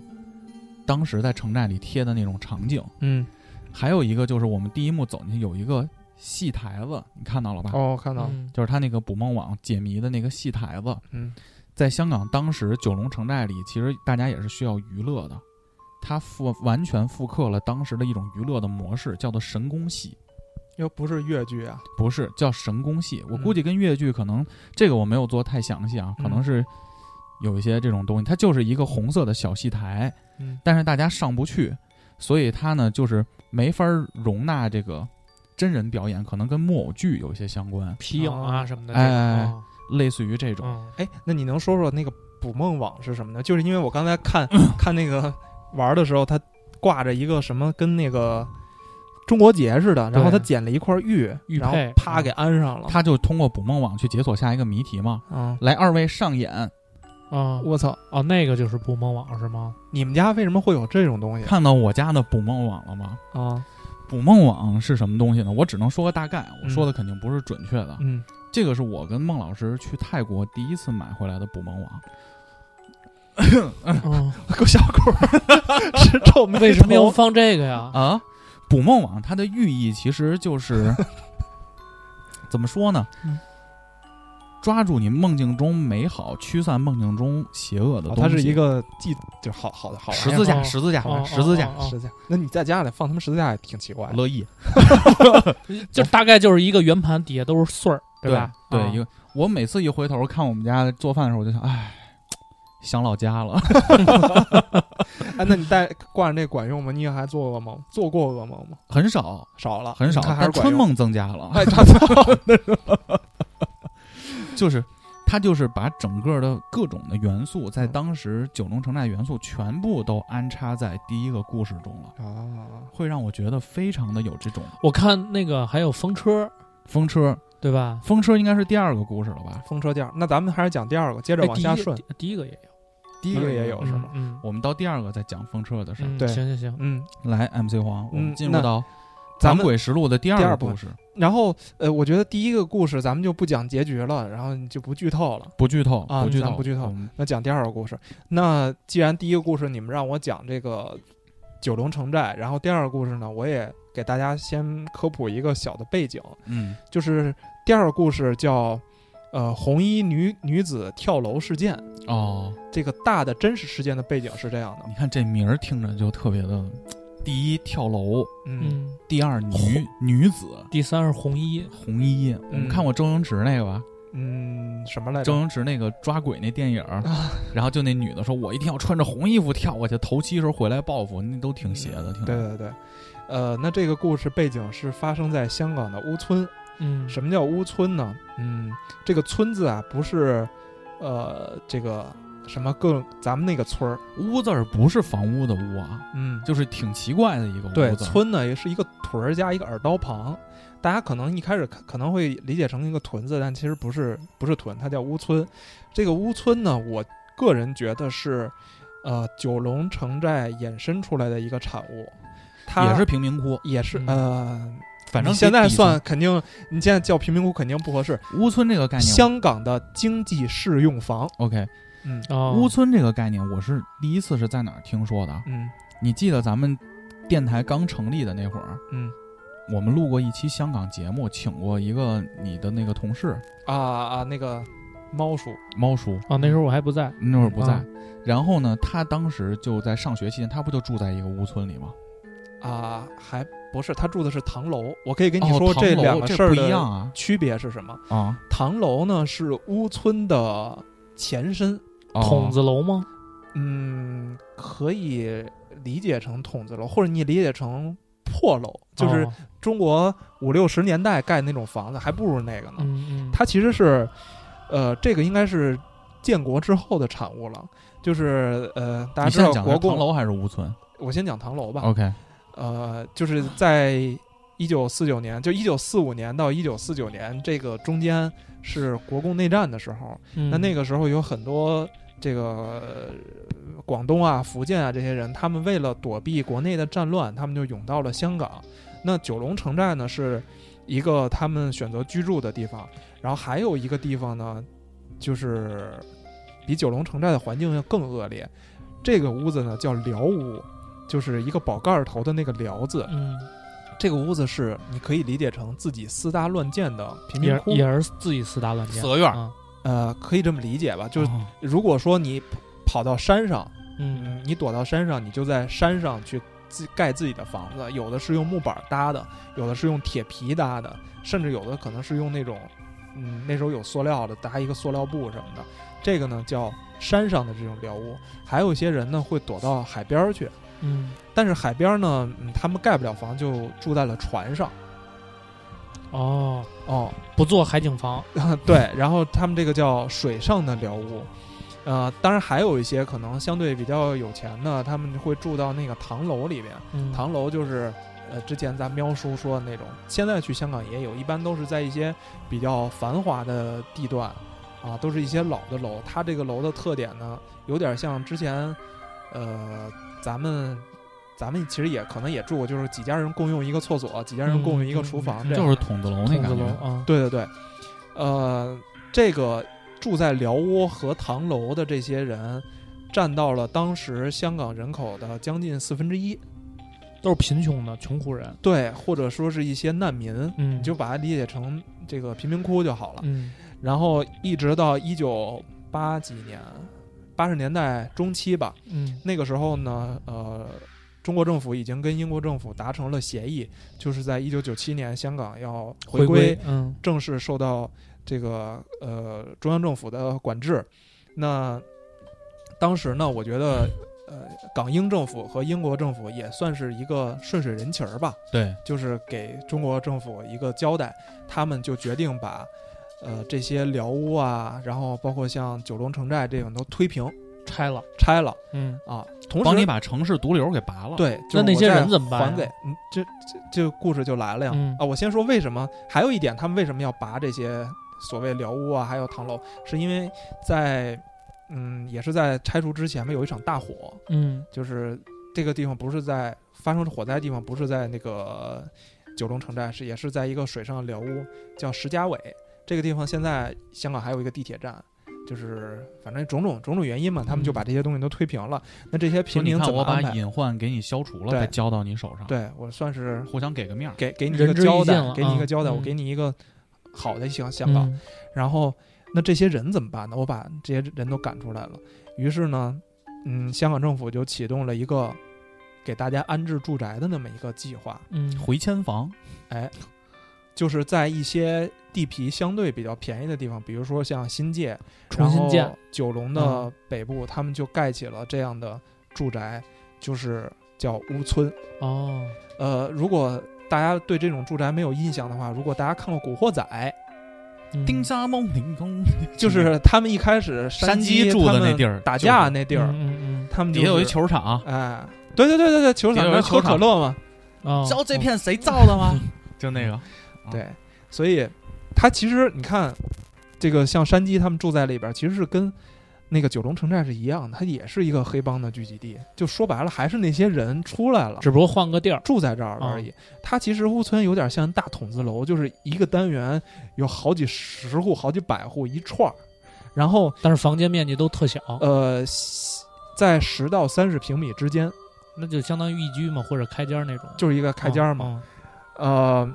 当时在城寨里贴的那种场景。嗯，还有一个就是我们第一幕走进去有一个戏台子，你看到了吧？哦，看到就是他那个捕梦网解谜的那个戏台子，嗯在香港当时九龙城寨里，其实大家也是需要娱乐的。它复完全复刻了当时的一种娱乐的模式，叫做神功戏，又不是越剧啊，不是叫神功戏。我嗯估计跟越剧可能这个我没有做太详细啊，可能嗯是有一些这种东西。它就是一个红色的小戏台，嗯但是大家上不去，所以它呢就是没法容纳这个真人表演，可能跟木偶剧有一些相关，皮影啊什么的，哎类似于这种。嗯哎，那你能说说那个捕梦网是什么呢？就是因为我刚才看 看那个玩的时候，它挂着一个什么跟那个中国结似的，然后他捡了一块玉，然后玉佩嗯啪给安上了。他就通过捕梦网去解锁下一个谜题嘛。啊，来，二位上演，啊我操！哦，那个就是捕梦网是吗？你们家为什么会有这种东西看到我家的捕梦网了吗？啊？捕梦网是什么东西呢？我只能说个大概，我说的肯定不是准确的。嗯，这个是我跟孟老师去泰国第一次买回来的捕梦网。嗯，够小狗 是皱眉头，为什么要放这个呀？啊，捕梦网它的寓意其实就是 怎么说呢？嗯抓住你梦境中美好，驱散梦境中邪恶的哦东西。它是一个记，就好好的好十字架，哦十字架，哦十字架，十字架。那你在家里放他们十字架也挺奇怪。乐意。就大概就是一个圆盘，底下都是穗儿，对吧？对，啊一个我每次一回头看我们家做饭的时候，我就想，哎，想老家了。哎，那你带挂着那管用吗？你也还做噩梦？做过噩梦吗？很少，少了，很少，看还但是。春梦增加了。哎，操操！就是他就是把整个的各种的元素，在当时九龙城寨元素全部都安插在第一个故事中了，啊，会让我觉得非常的有这种我看那个还有风车，风车。对吧？风车应该是第二个故事了吧？风车店。那咱们还是讲第二个，接着往下顺。第一个也有，第一个也有是吗？嗯，我们到第二个再讲风车的事儿。嗯，对行行行，嗯，来，MC 黄，我们进入到《咱们鬼实录》的第第二部故事，然后呃，我觉得第一个故事咱们就不讲结局了，然后你就不剧透了。不剧透，啊不剧透，咱不剧透那讲第二个故事。那既然第一个故事你们让我讲这个九龙城寨，然后第二个故事呢，我也给大家先科普一个小的背景，嗯就是第二个故事叫呃红衣女女子跳楼事件。哦，这个大的真实事件的背景是这样的你，看这名儿听着就特别的，第一跳楼，嗯嗯，第二女女子第三是红衣，红衣。我们看过周星驰那个吧？嗯，什么来周着？星驰那个抓鬼那电影然后就那女的说：“我一定要穿着红衣服跳过去，头七时候回来报复。”那都挺邪的，挺对对对，呃，那这个故事背景是发生在香港的乌村。嗯，什么叫乌村呢？嗯，这个村字啊，不是呃这个什么各咱们那个村儿，屋字儿不是房屋的屋啊，嗯，就是挺奇怪的一个屋对。村呢也是一个屯儿加一个耳刀旁，大家可能一开始可可能会理解成一个屯子，但其实不是，不是屯，它叫屋村。这个屋村呢，我个人觉得是，呃，九龙城寨衍生出来的一个产物，它也是贫民窟，也是嗯。呃，反正现在算。肯定，你现在叫贫民窟肯定不合适。屋村这个概念，香港的经济适用房，OK，嗯。哦。乌村这个概念，我是第一次是在哪儿听说的啊？嗯。你记得咱们电台刚成立的那会儿，嗯。我们录过一期香港节目，请过一个你的那个同事。啊啊那个猫叔，猫叔，啊，那时候我还不在，那会儿不在。啊然后呢，他当时就在上学期间，他不就住在一个乌村里吗？啊，还不是他住的是唐楼。我可以跟你哦说唐楼两个这不一事儿的样啊。区别是什么？啊，唐楼呢是乌村的前身，哦筒子楼吗？嗯，可以理解成筒子楼，或者你理解成破楼，就是哦中国五六十年代盖那种房子，还不如那个呢。嗯嗯，它其实是，呃，这个应该是建国之后的产物了。就是呃，大家知道国共，是唐楼还是乌村我先讲唐楼吧。？OK，呃，就是在一九四九年，就一九四五年到一九四九年这个中间是国共内战的时候。嗯那那个时候有很多这个呃广东啊、福建啊这些人，他们为了躲避国内的战乱，他们就涌到了香港。那九龙城寨呢，是一个他们选择居住的地方。然后还有一个地方呢，就是比九龙城寨的环境要更恶劣。这个屋子呢叫寮屋，就是一个宝盖儿头的那个寮字。嗯，这个屋子是你可以理解成自己私搭乱建的贫也民窟，也是自己私搭乱建，四合院儿啊呃，可以这么理解吧？就是哦如果说你跑到山上，嗯嗯，你躲到山上，你就在山上去自盖自己的房子，有的是用木板搭的，有的是用铁皮搭的，甚至有的可能是用那种，嗯，那时候有塑料的，搭一个塑料布什么的。这个呢叫山上的这种寮屋，还有一些人呢会躲到海边儿去，嗯但是海边呢，嗯，他们盖不了房，就住在了船上。哦，哦，不做海景房，对，然后他们这个叫水上的寮屋，呃，当然还有一些可能相对比较有钱的，他们会住到那个唐楼里边。嗯唐楼就是，呃，之前咱喵叔说的那种，现在去香港也有，一般都是在一些比较繁华的地段，啊，都是一些老的楼。它这个楼的特点呢，有点像之前，呃，咱们。咱们其实也可能也住过，就是几家人共用一个厕所，几家人共用一个厨房，这就是筒子楼那筒子楼感觉。啊，对对对，呃，这个住在寮屋和唐楼的这些人，占到了当时香港人口的将近四分之一。都是贫穷的穷苦人，对，或者说是一些难民，嗯，你就把它理解成这个贫民窟就好了。嗯然后一直到一九八几年，八十年代中期吧，嗯那个时候呢，呃。中国政府已经跟英国政府达成了协议，就是在一九九七年香港要回归，嗯正式受到这个呃中央政府的管制。那当时呢，我觉得呃港英政府和英国政府也算是一个顺水人情儿吧，对，就是给中国政府一个交代，他们就决定把呃这些寮屋啊，然后包括像九龙城寨这种都推平拆了，拆了嗯啊，同时帮你把城市毒瘤给拔了。，对，那那些人怎么办呀还给嗯，这这这故事就来了呀。嗯啊，我先说为什么，还有一点，他们为什么要拔这些所谓寮屋啊，还有唐楼，是因为在嗯，也是在拆除之前嘛，有一场大火，嗯就是这个地方不是在发生火灾的地方，不是在那个九龙城寨，是也是在一个水上的寮屋，叫石家尾。这个地方现在香港还有一个地铁站。就是反正种种种种原因嘛，他们就把这些东西都推平了。那这些平民怎么安排？隐患给你消除了，对再交到你手上，，对我算是互相给个面儿。给给你一个交代，给你一个啊交代，我嗯给你一个好的香香港。嗯然后那这些人怎么办呢？我把这些人都赶出来了。于是呢，嗯，香港政府就启动了一个给大家安置住宅的那么一个计划。嗯回迁房，哎，就是在一些地皮相对比较便宜的地方，比如说像新界，重新建然后九龙的嗯北部，他们就盖起了这样的住宅，就是叫屋村。哦呃，如果大家对这种住宅没有印象的话，如果大家看过《古惑仔》，嗯丁沙梦凌空，就是他们一开始山鸡鸡住的那地儿打架那地儿，嗯嗯他们底下有一球场，哎，对对对对对，球场那喝可乐嘛，嗯，知道这片谁造的吗？就那个，对，所以他其实你看，这个像山鸡他们住在里边儿，其实是跟那个九龙城寨是一样的，它也是一个黑帮的聚集地。就说白了，还是那些人出来了，只不过换个地儿。住在这儿了而已。它其实乌村有点像大筒子楼，就是一个单元有好几十户、好几百户一串儿，然后但是房间面积都特小，呃，在十到三十平米之间，那就相当于一居嘛，或者开间儿那种。就是一个开间儿嘛。嗯呃，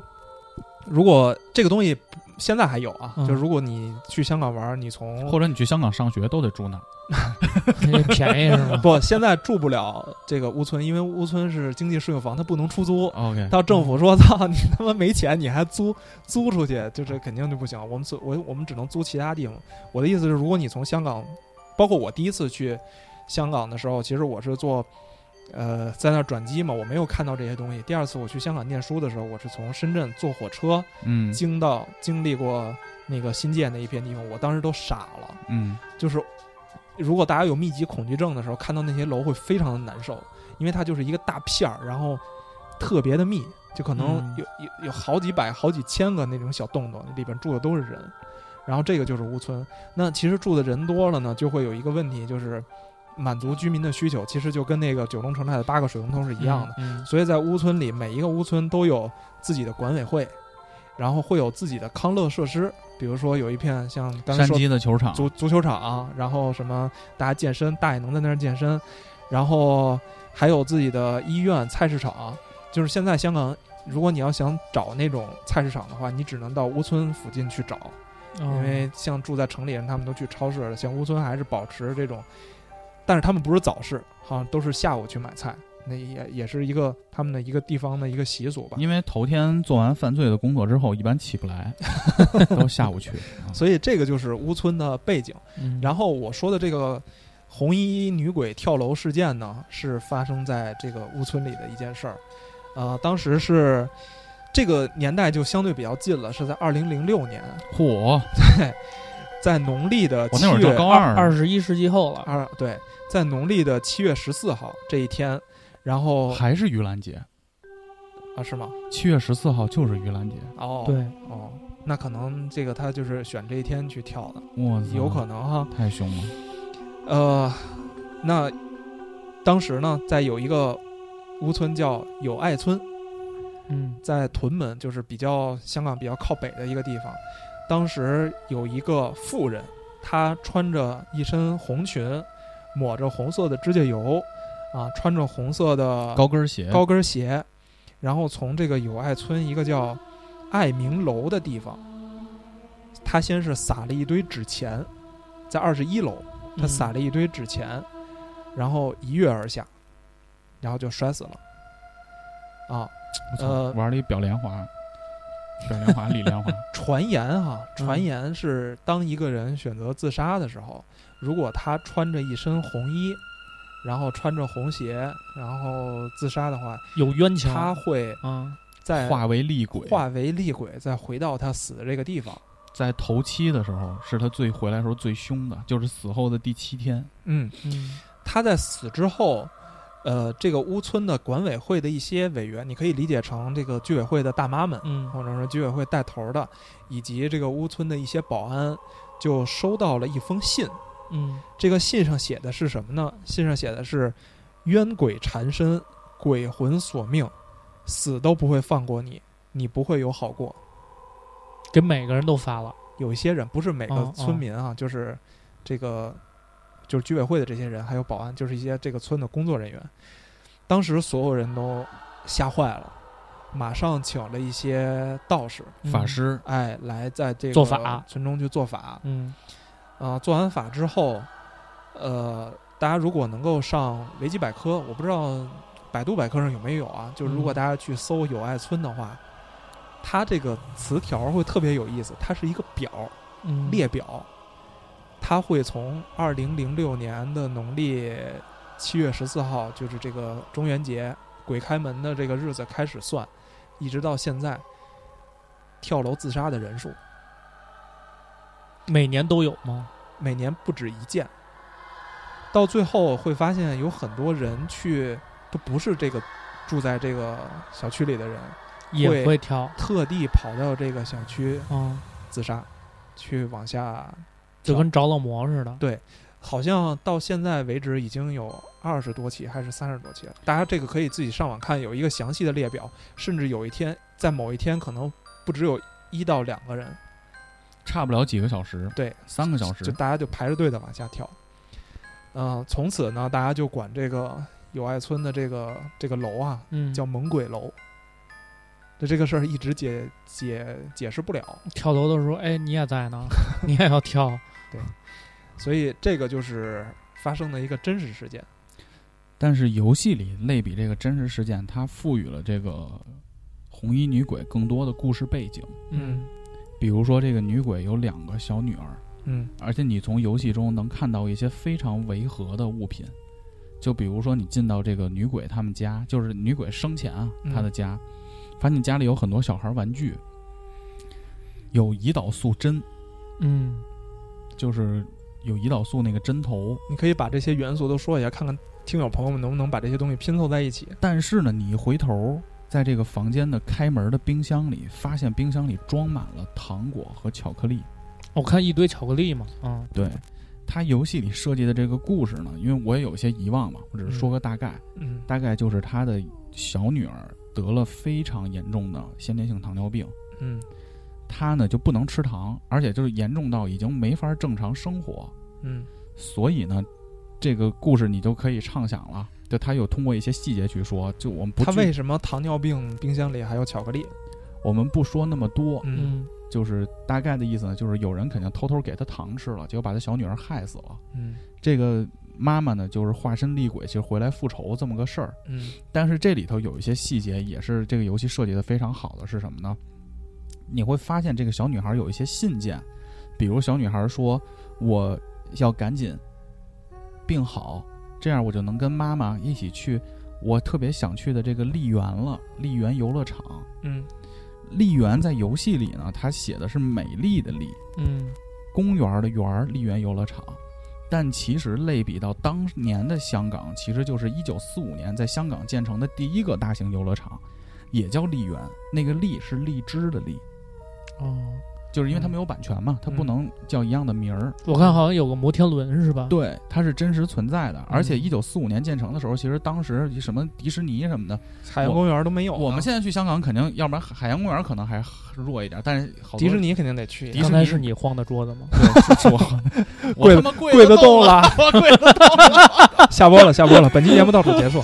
如果这个东西现在还有啊，嗯就如果你去香港玩儿，你从或者你去香港上学都得住那儿。嗯 便宜是吗？不，现在住不了这个屋村，因为屋村是经济适用房，它不能出租。OK，到政府说：“操，你他妈没钱，你还租租出去，就是肯定就不行。我们所我我们只能租其他地方。我的意思是，如果你从香港，包括我第一次去香港的时候，其实我是坐呃在那儿转机嘛，我没有看到这些东西。第二次我去香港念书的时候，我是从深圳坐火车嗯经到经历过那个新界那一片地方，我当时都傻了。嗯，就是如果大家有密集恐惧症的时候，看到那些楼会非常的难受，因为它就是一个大片儿，然后特别的密，就可能嗯有、有有好几百、好几千个那种小洞洞，里边住的都是人。然后这个就是屋村。那其实住的人多了呢，就会有一个问题，就是满足居民的需求，其实就跟那个九龙城寨的八个水龙头是一样的。嗯。所以在乌村里，每一个乌村都有自己的管委会，然后会有自己的康乐设施，比如说有一片像刚才山说鸡的球场，足足球场，然后什么大家健身，大爷能在那儿健身，然后还有自己的医院、菜市场。就是现在香港，如果你要想找那种菜市场的话，你只能到乌村附近去找，嗯因为像住在城里人，他们都去超市了。像乌村还是保持这种，但是他们不是早市，好像都是下午去买菜，那也也是一个他们的一个地方的一个习俗吧。因为头天做完犯罪的工作之后，一般起不来，都下午去。啊所以这个就是乌村的背景。嗯然后我说的这个红衣女鬼跳楼事件呢，是发生在这个乌村里的一件事儿。呃，当时是这个年代就相对比较近了，是在二零零六年，嚯，在农历的七我那会儿就月高二，二十一世纪后了，二对，在农历的七月十四号这一天，然后还是盂兰节，啊是吗？七月十四号就是盂兰节。哦，对，哦，那可能这个他就是选这一天去跳的，我，有可能哈。太凶了。呃，那当时呢，在有一个屋村叫友爱村，嗯在屯门，就是比较香港比较靠北的一个地方。当时有一个妇人，她穿着一身红裙，抹着红色的指甲油，啊，穿着红色的高跟鞋，高跟鞋，然后从这个友爱村一个叫爱明楼的地方，他先是撒了一堆纸钱，在二十一楼，她嗯撒了一堆纸钱，然后一跃而下，然后就摔死了。啊，呃玩了一表莲花，表莲花、李莲花，传言哈、嗯。传言是当一个人选择自杀的时候，如果他穿着一身红衣，然后穿着红鞋，然后自杀的话，有冤情，他会啊，在化为厉鬼。化为厉鬼，再回到他死的这个地方。在头七的时候，是他最回来时候最凶的，就是死后的第七天。嗯，嗯他在死之后，呃，这个乌村的管委会的一些委员，你可以理解成这个居委会的大妈们，嗯或者说居委会带头的，以及这个乌村的一些保安，就收到了一封信。嗯这个信上写的是什么呢？信上写的是冤鬼缠身，鬼魂索命，死都不会放过你，你不会有好过。给每个人都发了，有一些人不是每个哦村民啊，就是这个就是居委会的这些人，还有保安，就是一些这个村的工作人员。当时所有人都吓坏了，马上请了一些道士，嗯法师，哎，来在这个做法村中去做法。嗯啊、做完法之后，呃，大家如果能够上维基百科，我不知道百度百科上有没有啊？就是如果嗯大家去搜友爱村的话，它这个词条会特别有意思，它是一个表嗯列表，它会从二零零六年的农历七月十四号，就是这个中元节鬼开门的这个日子开始算，一直到现在跳楼自杀的人数。每年都有吗？每年不止一件。到最后会发现有很多人去都不是这个住在这个小区里的人，也会会跳特地跑到这个小区啊，自杀，去往下就跟着了魔似的。对好像到现在为止已经有二十多起还是三十多起了。大家这个可以自己上网看，有一个详细的列表。甚至有一天，在某一天可能不只有一到两个人，差不了几个小时，对，三个小时就大家就排着队的往下跳。嗯、从此呢，大家就管这个友爱村的这个这个楼啊嗯，叫猛鬼楼。这这个事儿一直解解解释不了，跳楼的时候，哎，你也在呢，你也要跳。对所以这个就是发生的一个真实事件。但是游戏里类比这个真实事件，它赋予了这个红衣女鬼更多的故事背景。嗯比如说，这个女鬼有两个小女儿，嗯。而且你从游戏中能看到一些非常违和的物品，就比如说你进到这个女鬼他们家，就是女鬼生前啊，嗯。她的家，发现家里有很多小孩玩具，有胰岛素针，嗯，就是有胰岛素那个针头，你可以把这些元素都说一下，看看听友朋友们能不能把这些东西拼凑在一起。但是呢，你一回头，在这个房间的开门的冰箱里，发现冰箱里装满了糖果和巧克力。我看一堆巧克力嘛，嗯对，他游戏里设计的这个故事呢，因为我也有些遗忘嘛，我只是说个大概，嗯大概就是他的小女儿得了非常严重的先天性糖尿病，嗯她呢就不能吃糖，而且就是严重到已经没法正常生活，嗯所以呢，这个故事你就可以畅想了。就他有通过一些细节去说，就我们不他为什么糖尿病冰箱里还有巧克力？我们不说那么多，嗯嗯就是大概的意思呢，就是有人肯定偷偷给他糖吃了，结果把他小女儿害死了。嗯这个妈妈呢，就是化身厉鬼，其实回来复仇这么个事儿。嗯但是这里头有一些细节，也是这个游戏设计的非常好的，是什么呢？你会发现这个小女孩有一些信件，比如小女孩说：“我要赶紧病好，这样我就能跟妈妈一起去我特别想去的这个丽园了，丽园游乐场。嗯丽园在游戏里呢，它写的是美丽的丽，嗯公园的园儿，丽园游乐场。但其实类比到当年的香港，其实就是一九四五年在香港建成的第一个大型游乐场，也叫丽园。那个丽是荔枝的荔，哦，就是因为它没有版权嘛，它不嗯能叫一样的名儿。我看好像有个摩天轮是吧？对，它是真实存在的。而且嗯一九四五年建成的时候，其实当时什么迪士尼什么的，海洋公园都没有。我们现在去香港肯定，要不然海海洋公园可能还弱一点，但是好迪士尼肯定得去。迪士尼刚才是你晃的桌子吗？我，我柜子他妈柜柜子动动了，我柜子动了，下播了，下播了，本期节目到此结束。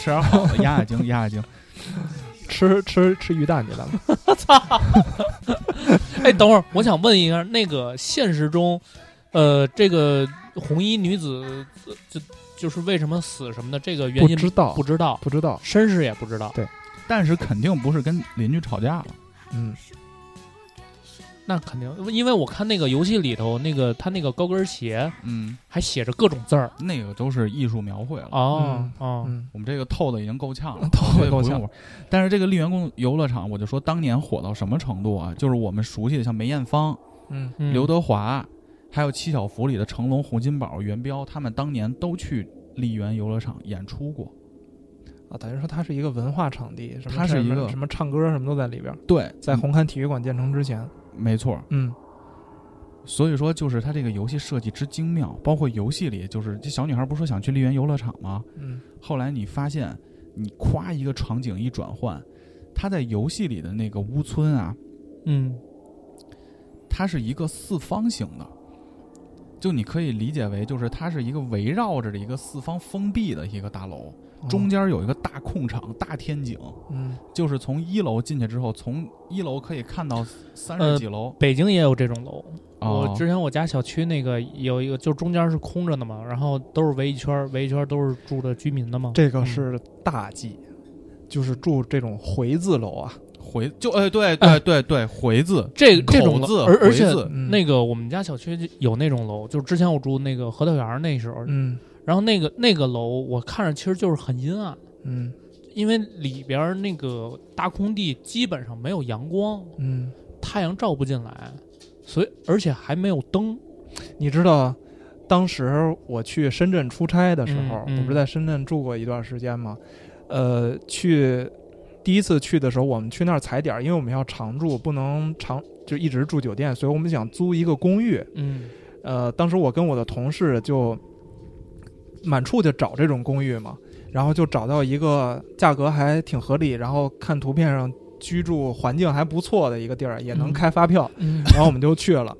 吃点好的，压压惊，压压惊。吃吃吃鱼蛋去了。哎，等会儿，我想问一下，那个现实中，呃，这个红衣女子，呃就就是为什么死什么的，这个原因不知道不知道，不知道。身世也不知道。对但是肯定不是跟邻居吵架了，嗯，那肯定，因为我看那个游戏里头，那个他那个高跟鞋嗯，还写着各种字儿。那个都是艺术描绘了。哦嗯哦，嗯我们这个透的已经够呛了，透的够呛。但是这个丽园公游乐场，我就说当年火到什么程度啊？就是我们熟悉的像梅艳芳、嗯嗯刘德华，还有七小福里的成龙、洪金宝、元彪，他们当年都去丽园游乐场演出过。啊，等于说它是一个文化场地，什么它是一个什么唱歌什么都在里边，对，在红磡体育馆建成之前，没错。嗯所以说，就是它这个游戏设计之精妙，包括游戏里，就是这小女孩不是说想去丽园游乐场吗？嗯后来你发现，你夸一个场景一转换，它在游戏里的那个屋村啊，嗯它是一个四方形的，就你可以理解为，就是它是一个围绕着的一个四方封闭的一个大楼，中间有一个大空场、大天井，嗯就是从一楼进去之后，从一楼可以看到三呃十几楼。北京也有这种楼。哦我之前我家小区那个有一个，就中间是空着的嘛，然后都是围一圈，围一圈都是住的居民的嘛。这个是大忌，就是住这种回字楼啊，回就哎对对对对回字这这种字而而且回字嗯那个我们家小区有那种楼，就是之前我住那个核桃园那时候，嗯然后那个那个楼我看着其实就是很阴暗，嗯因为里边儿那个大空地基本上没有阳光，嗯，太阳照不进来，所以而且还没有灯。你知道。当时我去深圳出差的时候，嗯嗯我不是在深圳住过一段时间吗？呃，去第一次去的时候，我们去那儿踩点儿，因为我们要常住，不能常就一直住酒店，所以我们想租一个公寓。嗯呃，当时我跟我的同事就满处就找这种公寓嘛，然后就找到一个价格还挺合理，然后看图片上居住环境还不错的一个地儿，也能嗯开发票，嗯然后我们就去了。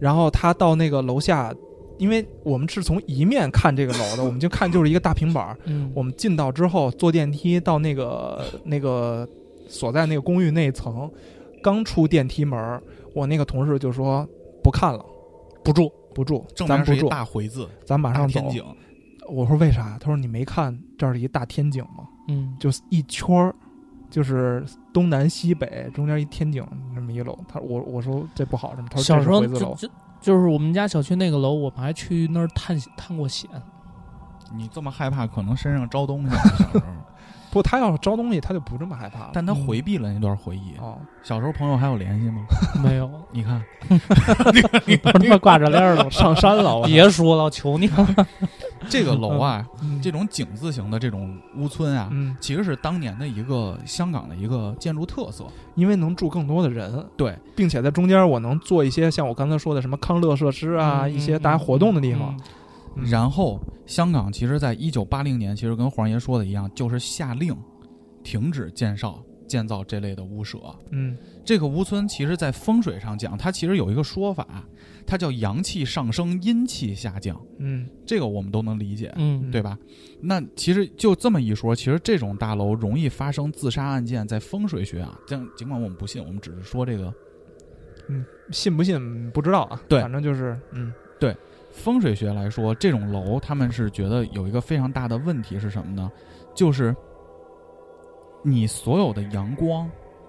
然后他到那个楼下，因为我们是从一面看这个楼的，我们就看就是一个大平板我们进到之后，坐电梯到那个那个所在那个公寓那一层，刚出电梯门儿，我那个同事就说不看了，不住。不住，正面是一咱不住，大回字，咱马上走。我说为啥？他说你没看这儿是一大天井吗？嗯，就是一圈儿，就是东南西北中间一天井这么一楼。他我我说这不好，什么？他说小时候。就就就是我们家小区那个楼，我们还去那儿探探过险。你这么害怕，可能身上招东西了。小时候，不，他要是招东西，他就不这么害怕了。但他回避了那段回忆。哦，小时候朋友还有联系吗？没有，你看，你都他妈挂着链儿了，上山了，我别说了，求你了。这个楼啊，嗯这种井字形的这种屋村啊，嗯，其实是当年的一个香港的一个建筑特色。因为能住更多的人，对，并且在中间我能做一些像我刚才说的什么康乐设施啊，嗯一些大家活动的地方。然后，香港其实在一九八零年，其实跟黄爷说的一样，就是下令停止建造建造这类的屋舍。嗯这个屋村其实，在风水上讲，它其实有一个说法，它叫阳气上升，阴气下降。嗯这个我们都能理解，嗯，对吧？那其实就这么一说，其实这种大楼容易发生自杀案件，在风水学啊，尽尽管我们不信，我们只是说这个嗯信不信不知道啊。对反正就是嗯风水学来说，这种楼他们是觉得有一个非常大的问题是什么呢？就是你所有的阳光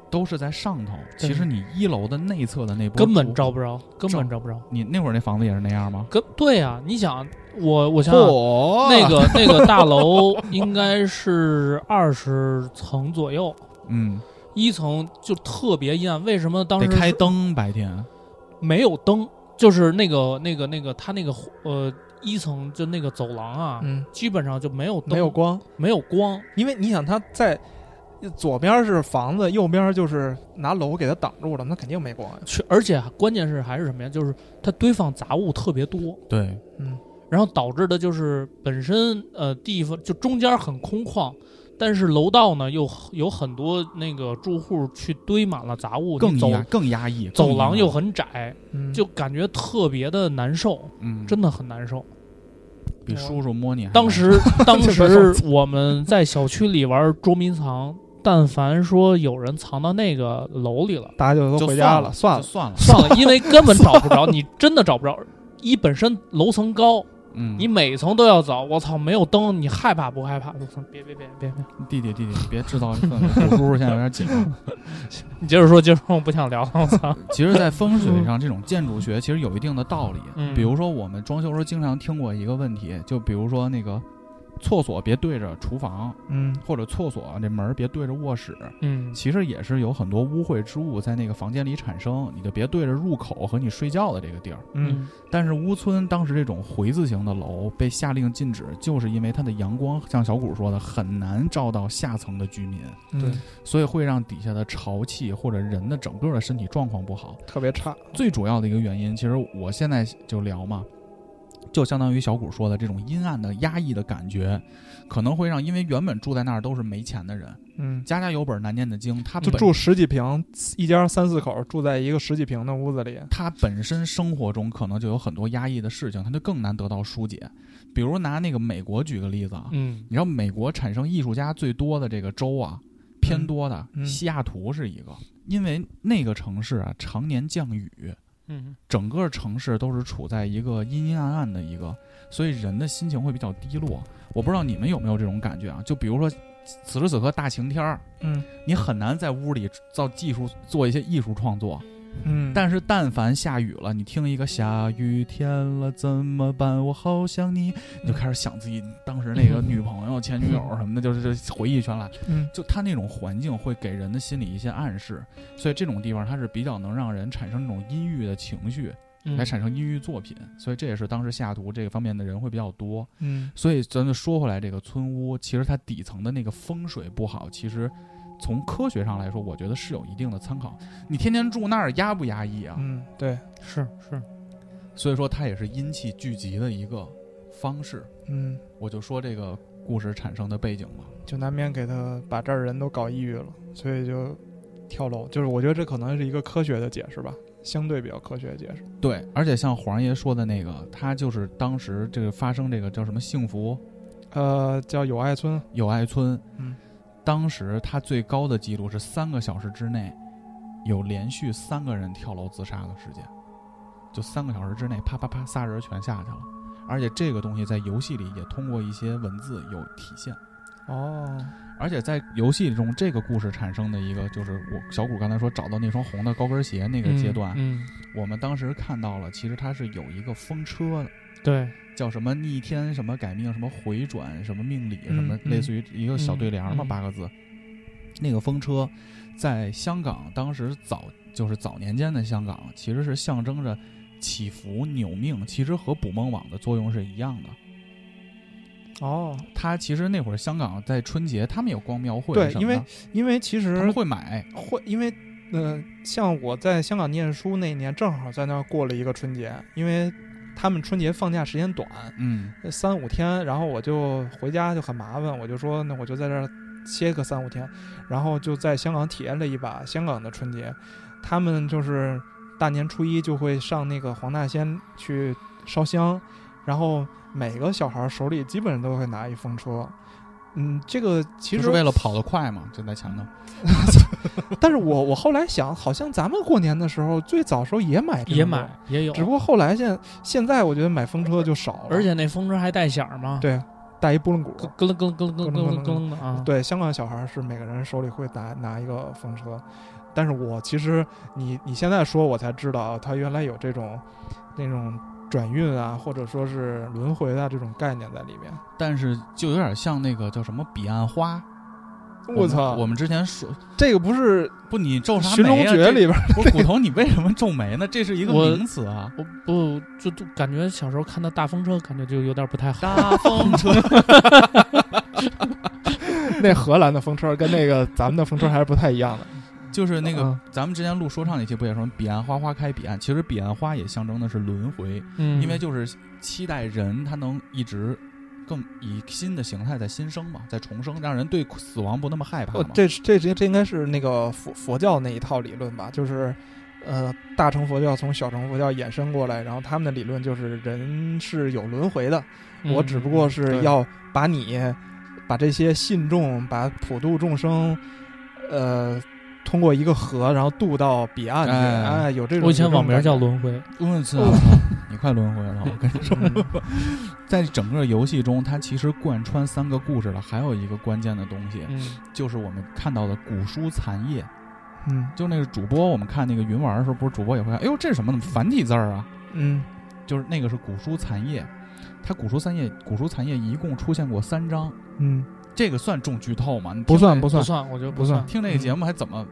都是在上头，其实你一楼的内侧的那波根本烛照不着，根本照不着。你那会儿那房子也是那样吗？跟对呀、你想，我我想想，嚯那个 那个大楼应该是二十层左右，嗯，一层就特别阴暗。为什么当时是开灯，白天没有灯？就是那个那个那个，它那个呃一层就那个走廊啊，嗯，基本上就没有灯，没有光，没有光。因为你想他在左边是房子，右边就是拿楼给它挡住了，那肯定没光呀。去，而且关键是还是什么呀？就是它堆放杂物特别多，对，嗯然后导致的就是本身呃地方就中间很空旷，但是楼道呢又有很多那个住户去堆满了杂物，更压更压抑，走廊又很窄，嗯，就感觉特别的难受，嗯，真的很难受。比叔叔摸你还当时 当时我们在小区里玩捉迷藏，但凡说有人藏到那个楼里了，大家就就都回家了，算了。算了，算了，因为根本找不着，你真的找不着。一本身楼层高，嗯，你每层都要走，我操，没有灯，你害怕不害怕？我操，别别别别别，弟弟弟弟，别制造氛围，我叔叔现在有点紧张。你接着说，接着说，我不想聊了，我操。其实，在风水上，这种建筑学其实有一定的道理。嗯比如说，我们装修时候经常听过一个问题，就比如说那个厕所别对着厨房，嗯或者厕所这门别对着卧室，嗯其实也是有很多污秽之物在那个房间里产生，你就别对着入口和你睡觉的这个地儿。嗯但是乌村当时这种回字形的楼被下令禁止，就是因为它的阳光，像小谷说的，很难照到下层的居民，对，所以会让底下的潮气或者人的整个的身体状况不好。特别差。最主要的一个原因，其实我现在就聊嘛，就相当于小谷说的这种阴暗的、压抑的感觉，可能会让因为原本住在那儿都是没钱的人，嗯，家家有本难念的经，他本就住十几平，一家三四口住在一个十几平的屋子里。他本身生活中可能就有很多压抑的事情，他就更难得到疏解。比如拿那个美国举个例子啊，嗯。你知道美国产生艺术家最多的这个州啊，偏多的、嗯。西雅图是一个，因为那个城市啊常年降雨，嗯整个城市都是处在一个阴阴暗暗的一个，所以人的心情会比较低落。我不知道你们有没有这种感觉啊？就比如说此时此刻大晴天儿，嗯你很难在屋里造技术做一些艺术创作。嗯，但是但凡下雨了，你听一个下雨天了怎么办？我好想你，你就开始想自己当时那个女朋友、前女友什么的，就是这回忆全来。嗯就他那种环境会给人的心理一些暗示，所以这种地方它是比较能让人产生那种阴郁的情绪，嗯，来产生阴郁作品。所以这也是当时西雅图这个方面的人会比较多。嗯所以咱们说回来，这个村屋其实它底层的那个风水不好，其实从科学上来说，我觉得是有一定的参考。你天天住那儿压不压抑啊？嗯，对，是是，所以说它也是阴气聚集的一个方式。嗯，我就说这个故事产生的背景嘛。就难免给他把这儿人都搞抑郁了，所以就跳楼。就是我觉得这可能是一个科学的解释吧，相对比较科学的解释。对，而且像黄爷说的那个，他就是当时这个发生这个叫什么幸福呃，叫友爱村。友爱村，嗯，当时他最高的记录是三个小时之内有连续三个人跳楼自杀的事件，就三个小时之内啪啪啪仨人全下去了。而且这个东西在游戏里也通过一些文字有体现。哦，而且在游戏中，这个故事产生的一个就是我小谷刚才说找到那双红的高跟鞋那个阶段，嗯，我们当时看到了，其实它是有一个风车的，对，叫什么逆天什么改命什么回转什么命理嗯什么，嗯类似于一个小对联嘛，嗯八个字。那个风车在香港当时早就是早年间的香港，其实是象征着祈福扭命，其实和捕梦网的作用是一样的。哦，它其实那会儿香港在春节他们有逛庙会对因为因为其实他们会买，会，因为呃，像我在香港念书那年，正好在那儿过了一个春节，因为他们春节放假时间短，嗯三五天，然后我就回家就很麻烦，我就说那我就在这儿歇个三五天，然后就在香港体验了一把香港的春节，他们就是大年初一就会上那个黄大仙去烧香，然后每个小孩手里基本上都会拿一风车。嗯，这个其实是为了跑得快嘛，就在前头。但是我我后来想，好像咱们过年的时候，最早时候也买，也买，也有。只不过后来现现在，我觉得买风车就少了。而且那风车还带响儿吗？对，带一拨浪鼓，咯咯咯咯咯咯咯的。对，香港小孩是每个人手里会拿拿一个风车。但是我其实，你你现在说，我才知道他原来有这种那种。转运啊，或者说是轮回的这种概念在里面。但是就有点像那个叫什么彼岸花。我操，我们之前说这个不是不，你皱《啥寻龙眉啊？诀》里边不是骨头，你为什么皱眉呢？这是一个我名词啊。我不就就感觉小时候看到大风车，感觉就有点不太好。大风车，那荷兰的风车跟那个咱们的风车还是不太一样的。就是那个嗯咱们之前录说唱那期不也说彼岸花花开彼岸？其实彼岸花也象征的是轮回，嗯，因为就是期待人他能一直更以新的形态在新生嘛，在重生，让人对死亡不那么害怕嘛。哦这这这这应该是那个佛佛教那一套理论吧？就是，呃，大乘佛教从小乘佛教衍生过来，然后他们的理论就是人是有轮回的，嗯我只不过是要把你把这些信众，把普度众生，呃，通过一个河，然后渡到彼岸去。哎哎，有这种。我以前网名叫轮回，我操！你快轮回了，我跟你说，在整个游戏中，它其实贯穿三个故事了，还有一个关键的东西，嗯就是我们看到的古书残页。嗯就那个主播，我们看那个云玩的时候，不是主播也会看，哎呦，这是什么？怎么繁体字儿啊？嗯就是那个是古书残页，它古书三页古书残页一共出现过三章，嗯，这个算重剧透吗？不算不算不算，我觉得不算听这个节目还怎么？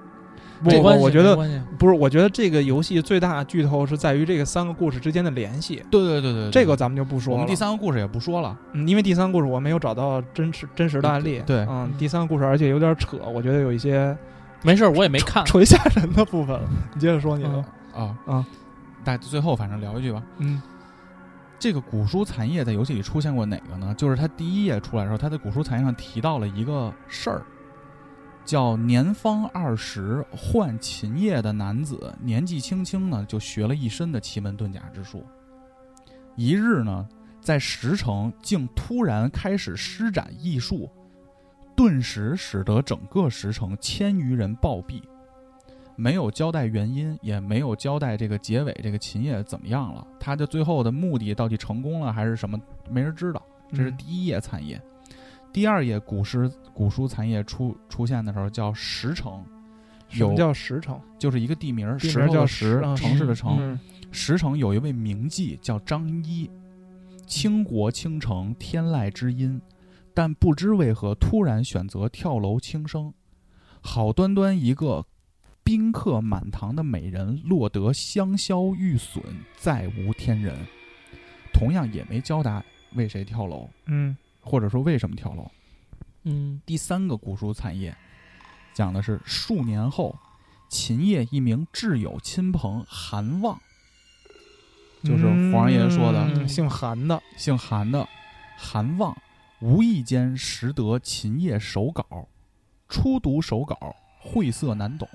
我我觉得不是，我觉得这个游戏最大的剧透是在于这个三个故事之间的联系，对对对对对，这个咱们就不说了。我们第三个故事也不说了。嗯，因为第三个故事我没有找到真实真实的案例。对嗯，第三个故事而且有点扯，我觉得有一些没事儿，我也没看。纯吓人的部分了。你接着说你的。啊啊，但最后反正聊一句吧，嗯这个古书残页在游戏里出现过哪个呢？就是它第一页出来的时候，它在古书残页上提到了一个事儿，叫年方二十换琴叶的男子，年纪轻轻呢就学了一身的奇门遁甲之术。一日呢，在石城竟突然开始施展异术，顿时使得整个石城千余人暴毙。没有交代原因，也没有交代这个结尾，这个秦叶怎么样了？他的最后的目的到底成功了还是什么？没人知道。这是嗯第一页残页，第二页古诗古书残页出出现的时候叫石城，什么有叫石城？就是一个地名，石地名叫头的石，嗯城市的城。嗯石城有一位名妓叫张一，倾国倾城，天籁之音，但不知为何突然选择跳楼轻生。好端端一个宾客满堂的美人，落得香消玉损，再无天人。同样也没交代为谁跳楼，嗯。或者说为什么跳楼。嗯。第三个古书残页，讲的是数年后，秦业一名挚友亲朋韩望，就是皇上爷说的，嗯。姓韩的。姓韩的。韩望，无意间识得秦业手稿，初读手稿晦涩难懂，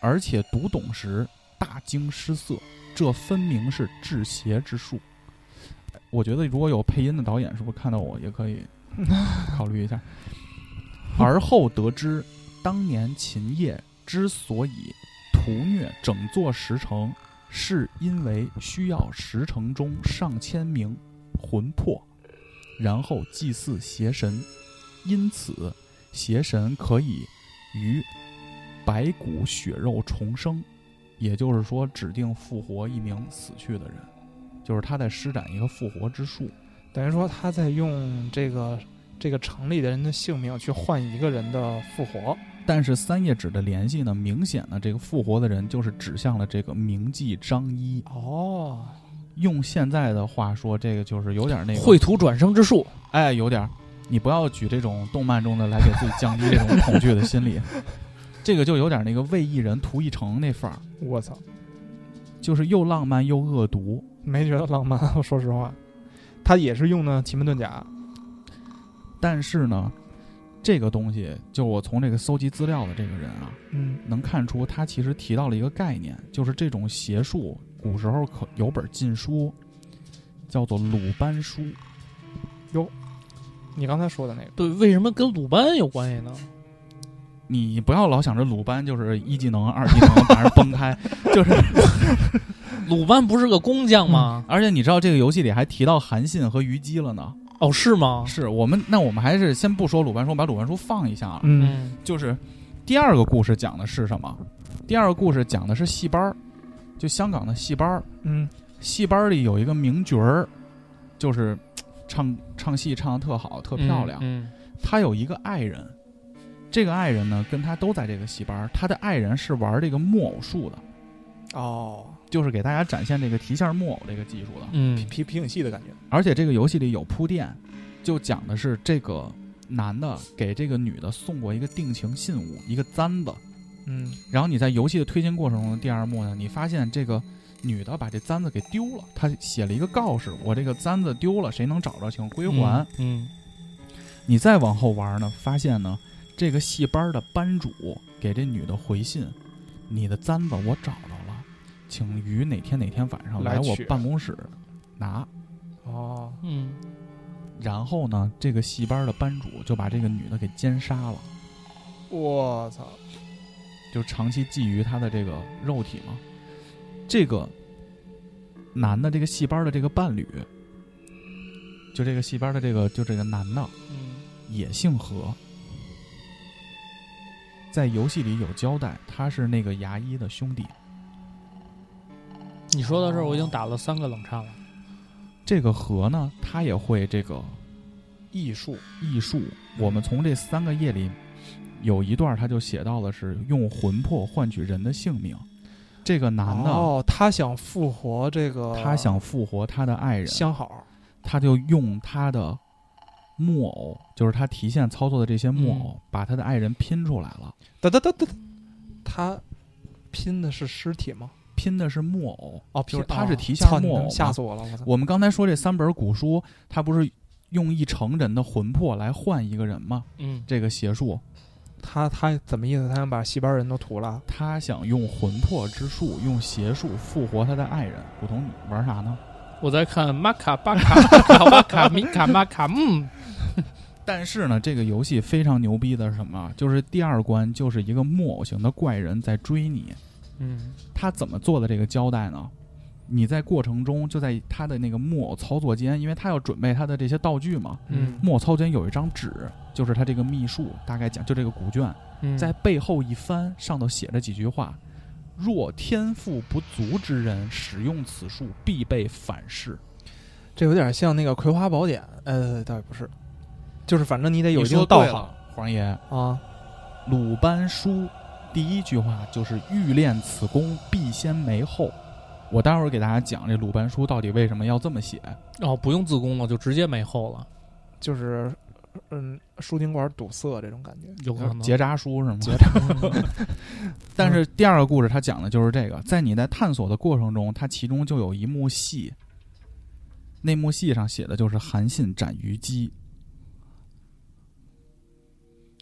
而且读懂时大惊失色，这分明是制邪之术。我觉得如果有配音的导演，是不是看到我也可以考虑一下？而后得知，当年秦业之所以屠虐整座石城，是因为需要石城中上千名魂魄，然后祭祀邪神，因此邪神可以于白骨血肉重生，也就是说，指定复活一名死去的人，就是他在施展一个复活之术。等于说他在用这个这个城里的人的性命去换一个人的复活。但是三叶纸的联系呢，明显呢这个复活的人就是指向了这个名妓张一。哦，用现在的话说，这个就是有点那个绘图转生之术，哎，有点儿。你不要举这种动漫中的来给自己降低这种恐惧的心理，这个就有点那个为一人图一城那范儿，我操，就是又浪漫又恶毒。没觉得浪漫。我 说实话，他也是用的奇门遁甲。但是呢，这个东西，就我从这个搜集资料的这个人啊，嗯能看出他其实提到了一个概念，就是这种邪术，古时候可有本禁书，叫做鲁班书。哟你刚才说的那个，对，为什么跟鲁班有关系呢？你不要老想着鲁班就是一技能、二技能把人崩开，就是鲁班不是个工匠吗？而且你知道这个游戏里还提到韩信和虞姬了呢。哦，是吗？是我们那我们还是先不说鲁班书，把鲁班书放一下啊。嗯嗯就是第二个故事讲的是什么？第二个故事讲的是戏班儿，就香港的戏班儿。嗯戏班儿里有一个名角儿，就是唱唱戏唱的特好，特漂亮。嗯他有一个爱人，这个爱人呢跟他都在这个戏班儿。他的爱人是玩这个木偶术的，哦，就是给大家展现这个提线木偶这个技术的。嗯皮皮影戏的感觉。而且这个游戏里有铺垫，就讲的是这个男的给这个女的送过一个定情信物，一个簪子。嗯然后你在游戏的推进过程中的第二幕呢，你发现这个女的把这簪子给丢了，她写了一个告示：我这个簪子丢了，谁能找着请归还。嗯你再往后玩呢，发现呢，这个戏班的班主给这女的回信：你的簪子我找着了，请于哪天哪天晚上来我办公室拿。哦，嗯。然后呢，这个戏班的班主就把这个女的给奸杀了，我操，就长期觊觎她的这个肉体嘛。这个男的这个戏班的这个伴侣，就这个戏班的这个就这个男的嗯。也姓何，在游戏里有交代，他是那个牙医的兄弟。你说到这儿，我已经打了三个冷颤了。这个河呢，他也会这个艺术，艺术。我们从这三个页里有一段，他就写到了是用魂魄换取人的性命。这个男的，哦，他想复活这个，他想复活他的爱人，相好，他就用他的木偶，就是他提线操作的这些木偶，把他的爱人拼出来了。哒哒哒哒，他拼的是尸体吗？拼的是木偶哦，就是他是提线操木偶嘛吓死我了！我操，我们刚才说这三本古书，他不是用一成人的魂魄来换一个人吗？嗯，这个邪术，他他怎么意思？他想把戏班人都屠了？他想用魂魄之术，用邪术复活他的爱人。古潼，你玩啥呢？我在看玛卡巴卡巴卡巴卡米卡玛卡，嗯，但是呢，这个游戏非常牛逼的是什么？就是第二关就是一个木偶型的怪人在追你。嗯，他怎么做的这个交代呢？你在过程中就在他的那个木偶操作间，因为他要准备他的这些道具嘛。嗯木偶操作间有一张纸，就是他这个秘术，大概讲就这个古卷，嗯在背后一翻，上头写着几句话：若天赋不足之人，使用此术必被反噬。这有点像那个《葵花宝典》，呃，倒也不是，就是反正你得有一你定道行黄爷，啊。鲁班书第一句话就是“欲练此功，必先没后”。我待会儿给大家讲这鲁班书到底为什么要这么写。哦，不用自宫了，就直接没后了，就是嗯，输精管堵塞这种感觉。有可能。结扎书是吗？结扎 但是第二个故事它讲的就是这个，在你在探索的过程中，它其中就有一幕戏，那幕戏上写的就是韩信斩虞姬。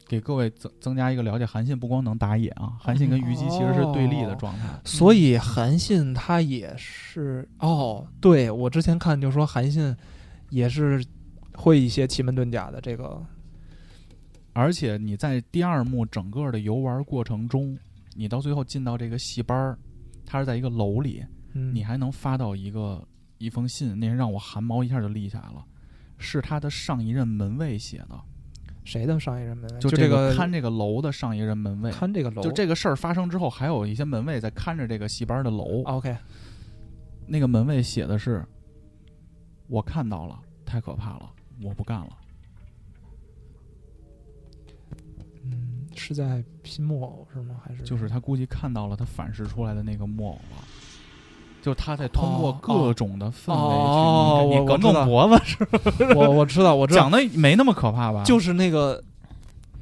给各位增增加一个了解，韩信不光能打野啊，韩信跟虞姬其实是对立的状态。所以韩信他也是哦，对我之前看就说韩信也是会一些奇门遁甲的这个。而且你在第二幕整个的游玩过程中，你到最后进到这个戏班儿，它是在一个楼里，嗯，你还能发到一个一封信，那人让我汗毛一下就立起来了，是他的上一任门卫写的，谁的上一任门卫？就这个看这个楼的上一任门卫。看这个楼，就这个事儿发生之后，还有一些门卫在看着这个戏班的楼。OK，那个门卫写的是：“我看到了，太可怕了，我不干了。嗯，是在拼木偶是吗？还是”就是他估计看到了他反噬出来的那个木偶了。就他在通过哦各种的氛围去，哦你看你梗梗脖子是 我我知道我知道。讲，的没那么可怕吧？就是那个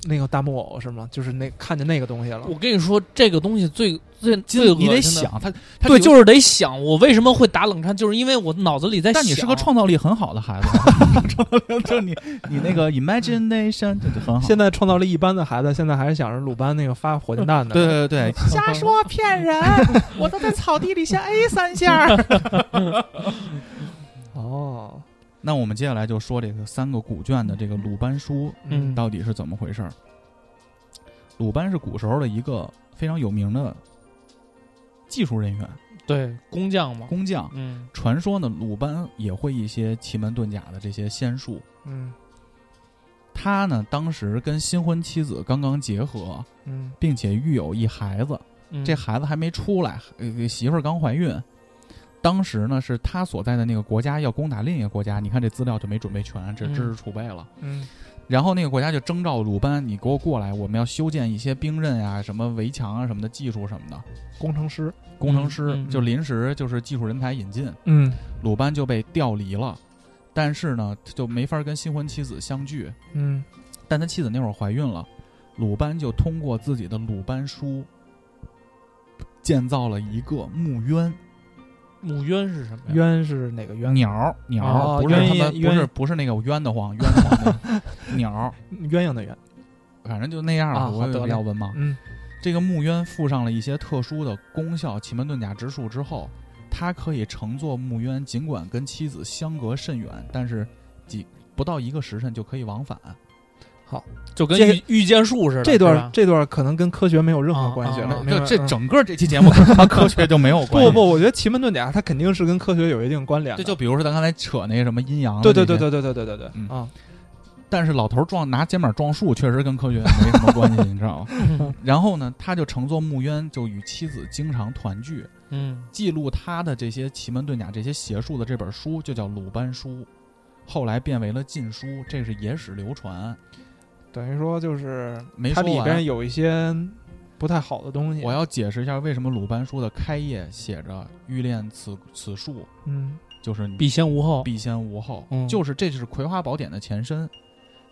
那个大木偶是吗？就是那看见那个东西了。我跟你说，这个东西最最最你得恶心的，想他，他对，就是得想，我为什么会打冷颤，就是因为我脑子里在想。但你是个创造力很好的孩子，创造力就你你那个 imagination 就就很好。现在创造力一般的孩子，现在还是想着鲁班那个发火箭弹的。对对对，瞎说骗人！我都在草地里先 A 三下。哦，那我们接下来就说这个三个古卷的这个鲁班书嗯到底是怎么回事儿。鲁班是古时候的一个非常有名的技术人员、对工匠嘛，工匠。嗯传说呢，鲁班也会一些奇门遁甲的这些仙术。嗯他呢，当时跟新婚妻子刚刚结合，嗯并且育有一孩子，嗯，这孩子还没出来，呃，媳妇儿刚怀孕。当时呢，是他所在的那个国家要攻打另一个国家，你看这资料就没准备全，这嗯知识储备了。嗯然后那个国家就征召鲁班，你给我过来，我们要修建一些兵刃啊、什么围墙啊、什么的技术什么的。工程师。工程师、就临时就是技术人才引进，嗯鲁班就被调离了。但是呢，他就没法跟新婚妻子相聚。嗯但他妻子那会儿怀孕了，鲁班就通过自己的鲁班书建造了一个墓渊。墓渊是什么呀？渊是哪个渊？鸟鸟、哦不是他鸳们不是不是那个冤的慌冤 的慌那个鸟儿，鸳鸯的鸳。反正就那样我也好得嘞比较文盲。嗯这个木鸢附上了一些特殊的功效奇门遁甲之术之后，他可以乘坐木鸢，尽管跟妻子相隔甚远，但是几不到一个时辰就可以往返。就跟这御御剑术似的。这段这段可能跟科学没有任何关系。了明白这整个这期节目 跟他科学就没有关系。不不，我觉得奇门遁甲它肯定是跟科学有一定关联的。这就比如说咱刚才扯那个什么阴阳对对对对对对对对对嗯啊但是老头儿撞拿肩膀撞树，确实跟科学没什么关系，你知道吗？然后呢，他就乘坐木鸢，就与妻子经常团聚，嗯记录他的这些奇门遁甲、这些邪术的这本书就叫《鲁班书》，后来变为了禁书，这是野史流传。等于说就是没说完它里边有一些不太好的东西。我要解释一下为什么鲁班书的开页写着“欲练此此术嗯”，就是必先无后。必先无后，嗯就是这是《葵花宝典》的前身，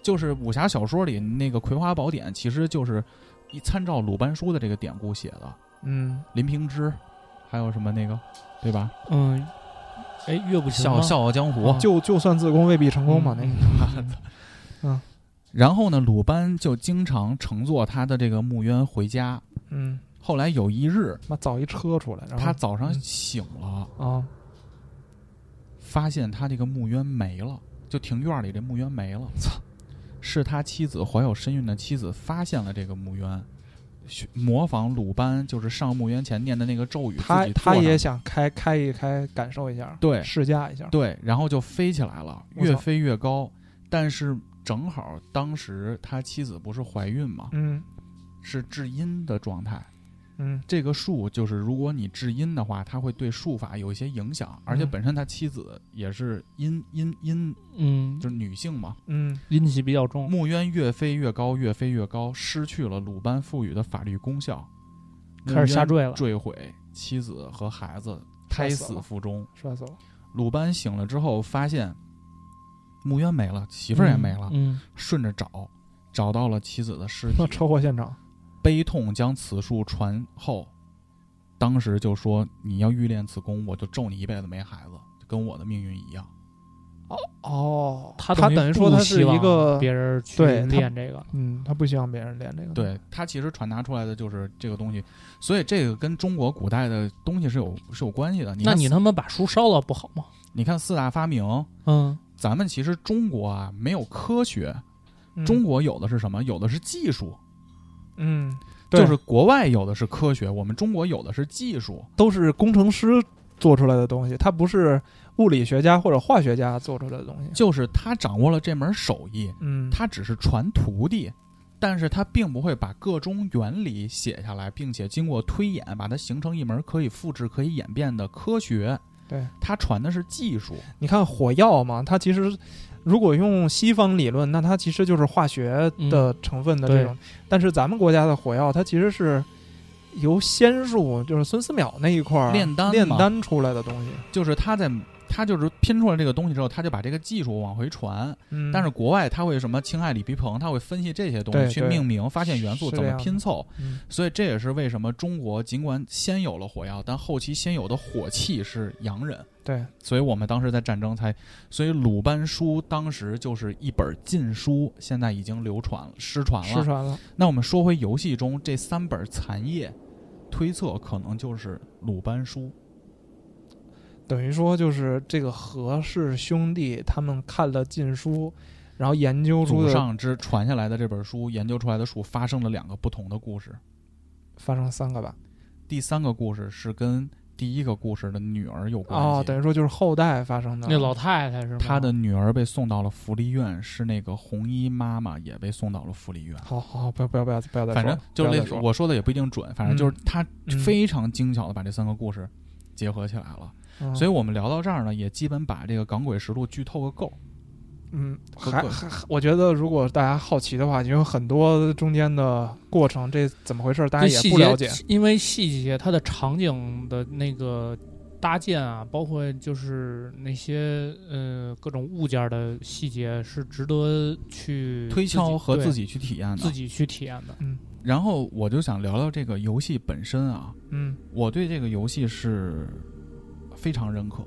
就是武侠小说里那个《葵花宝典》，其实就是一参照鲁班书的这个典故写的。嗯，林平之，还有什么那个，对吧？嗯，哎，岳不群笑笑傲江湖。啊就就算自宫未必成功嘛，那个嗯个。然后呢，鲁班就经常乘坐他的这个木鸢回家。嗯，后来有一日，妈造一车出来，然后他早上嗯醒了，啊，发现他这个木鸢没了，就庭院里这木鸢没了。操是他妻子怀有身孕的妻子发现了这个木鸢，模仿鲁班就是上木鸢前念的那个咒语，他他也想开开一开，感受一下，对试驾一下。对，然后就飞起来了，越飞越高。但是正好当时他妻子不是怀孕嘛，嗯是至阴的状态。嗯这个术就是，如果你至阴的话，它会对术法有一些影响，而且嗯本身他妻子也是阴阴阴，嗯，就是女性嘛。嗯阴气比较重。木鸢越飞越高，越飞越高，失去了鲁班赋予的法律功效，开始下坠了坠毁妻子和孩子，胎死腹中。摔死了。鲁班醒了之后，发现木鸢没了，媳妇儿也没了，嗯，顺着找，找到了妻子的尸体，车祸现场。悲痛将此术传后。当时就说：“你要欲练此功，我就咒你一辈子没孩子，就跟我的命运一样。哦，他他等于说他是一个别人去对练这个。嗯，他不希望别人练这个。对他其实传达出来的就是这个东西，所以这个跟中国古代的东西是有是有关系的。你那你他妈把书烧了不好吗？你看四大发明，嗯，咱们其实中国啊没有科学，嗯中国有的是什么？有的是技术，嗯，对就是国外有的是科学，我们中国有的是技术。都是工程师做出来的东西，它不是物理学家或者化学家做出来的东西。就是他掌握了这门手艺，嗯，他只是传徒弟，但是他并不会把各种原理写下来，并且经过推演，把它形成一门可以复制、可以演变的科学。对他传的是技术，你看火药嘛，它其实如果用西方理论，那它其实就是化学的成分的这种。但是咱们国家的火药，它其实是由仙术，就是孙思邈那一块炼丹炼丹出来的东西。就是他在他就是拼出来这个东西之后，他就把这个技术往回传。嗯，但是国外他会什么氢氦锂铍硼，他会分析这些东西去命名，发现元素怎么拼凑。嗯所以这也是为什么中国尽管先有了火药，但后期先有的火器是洋人。对，所以我们当时在战争才，所以鲁班书当时就是一本禁书，现在已经流传了、失传了。失传了。那我们说回游戏中这三本残页，推测可能就是鲁班书。等于说就是这个何氏兄弟他们看了禁书，然后研究出上之传下来的这本书，研究出来的书发生了两个不同的故事。发生了三个吧。第三个故事是跟第一个故事的女儿有关系。哦，等于说就是后代发生的。那老太太是吗？她的女儿被送到了福利院，是那个红衣妈妈也被送到了福利院。好好好，不要不要不要不要再说了，反正就是我说的也不一定准，反正就是他嗯非常精巧的把这三个故事结合起来了。嗯所以我们聊到这儿呢，也基本把这个《港诡实录》剧透个够。嗯，还还，还我觉得如果大家好奇的话，因为很多中间的过程，这怎么回事，大家也不了解。因为细节它的场景的那个搭建啊，包括就是那些呃各种物件的细节，是值得去推敲和自己己去体验的自。己去体验的。嗯然后我就想聊聊这个游戏本身啊，嗯我对这个游戏是非常认可，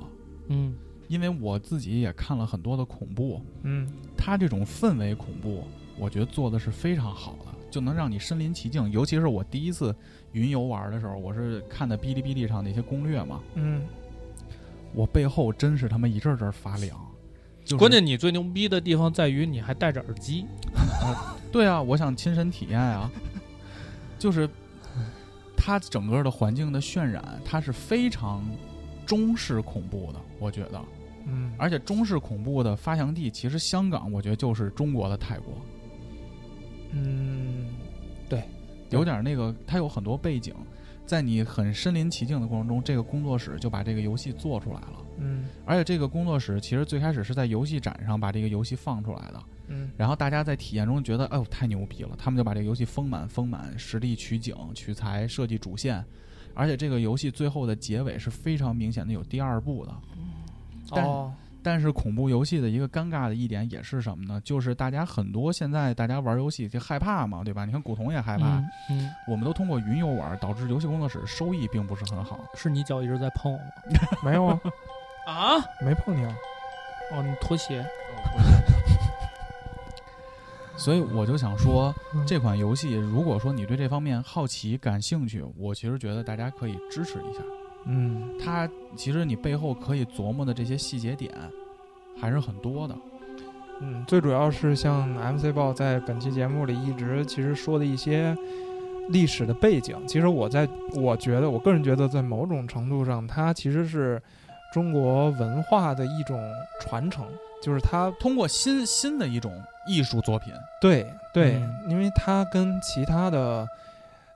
嗯因为我自己也看了很多的恐怖，嗯他这种氛围恐怖，我觉得做的是非常好的，就能让你身临其境。尤其是我第一次云游玩的时候，我是看的哔哩哔哩上那些攻略嘛，嗯，我背后真是他妈一阵阵发凉。就是关键你最牛逼的地方在于你还戴着耳机，对啊，我想亲身体验啊，就是它整个的环境的渲染，它是非常中式恐怖的，我觉得。嗯，而且中式恐怖的发祥地，其实香港，我觉得就是中国的泰国，嗯，对。有点那个，它有很多背景，在你很身临其境的过程中，这个工作室就把这个游戏做出来了。嗯。而且这个工作室其实最开始是在游戏展上把这个游戏放出来的，嗯。然后大家在体验中觉得，哎呦太牛逼了，他们就把这个游戏丰满丰满，实地取景、取材、设计主线，而且这个游戏最后的结尾是非常明显的有第二部的。但哦，但是恐怖游戏的一个尴尬的一点也是什么呢？就是大家很多现在大家玩游戏就害怕嘛，对吧？你看古潼也害怕，嗯嗯，我们都通过云游玩，导致游戏工作室收益并不是很好。是你脚一直在碰我吗？没有啊，啊？没碰你啊。哦，你拖鞋。所以我就想说，嗯这款游戏如果说你对这方面好奇、感兴趣，我其实觉得大家可以支持一下。嗯它其实你背后可以琢磨的这些细节点还是很多的。嗯，最主要是像 MC 报在本期节目里一直其实说的一些历史的背景，其实我在我觉得，我个人觉得，在某种程度上，它其实是中国文化的一种传承，就是它通过新新的一种艺术作品，对对，嗯因为它跟其他的，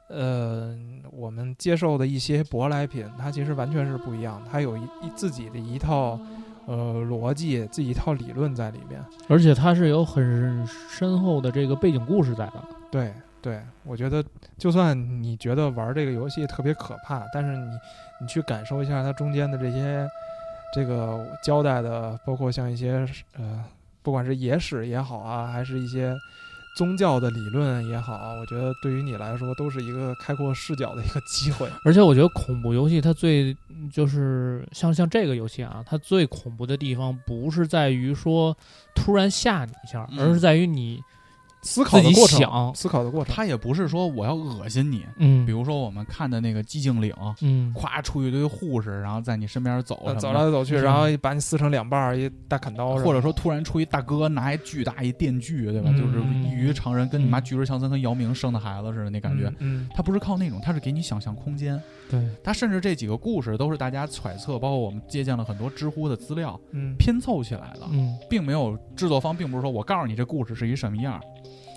呃，我们接受的一些舶来品，它其实完全是不一样，它有一一自己的一套呃逻辑，自己一套理论在里面。而且它是有很深厚的这个背景故事在的。对对，我觉得就算你觉得玩这个游戏特别可怕，但是你你去感受一下它中间的这些这个交代的，包括像一些呃，不管是野史也好啊，还是一些宗教的理论也好啊，我觉得对于你来说都是一个开阔视角的一个机会。而且我觉得恐怖游戏它最就是像像这个游戏啊，它最恐怖的地方不是在于说突然吓你一下，嗯而是在于你思考的过程，思考的过程。他也不是说我要恶心你，嗯，比如说我们看的那个寂静岭，嗯咵出一堆护士，然后在你身边走走来走去，嗯然后把你撕成两半儿，一大砍刀或者说突然出一大哥拿一巨大一电锯，对吧？嗯就是异于常人，跟你妈嗯巨石强森跟姚明生的孩子似的那感觉。嗯，他不是靠那种，他是给你想象空间。对，他甚至这几个故事都是大家揣测，包括我们借鉴了很多知乎的资料拼凑起来的，嗯。并没有制作方并不是说我告诉你这故事是一什么样儿，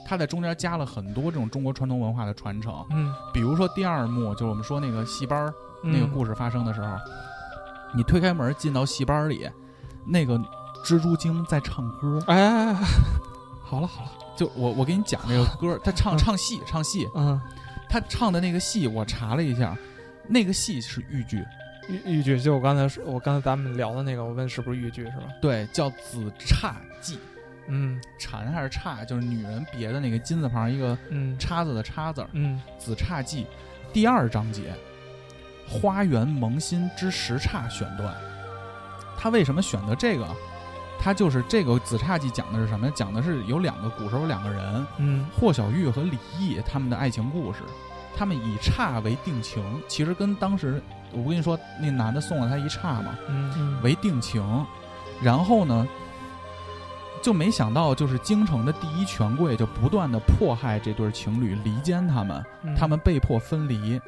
他在中间加了很多这种中国传统文化的传承。嗯。比如说第二幕，就是我们说那个戏班儿那个故事，发生的时候，你推开门进到戏班里，那个蜘蛛精在唱歌，哎哎，哎好了好了，就我我给你讲这个歌，他唱嗯唱戏唱戏，嗯，他唱的那个戏我查了一下，那个戏是豫剧，豫豫剧就我刚才说，我刚才咱们聊的那个，我问是不是豫剧是吧？对，叫《紫钗记》，嗯蝉还是钗，就是女人别的那个金字旁一个嗯叉子的叉字儿，嗯《紫钗记》第二章节《花园萌新之时差》选段。他为什么选择这个？他就是这个《紫钗记》讲的是什么？讲的是有两个古时候两个人，嗯霍小玉和李毅他们的爱情故事。他们以差为定情，其实跟当时我跟你说，那男的送了她一侘嘛，嗯嗯为定情。然后呢，就没想到就是京城的第一权贵就不断的迫害这对情侣，离间他们。嗯，他们被迫分离。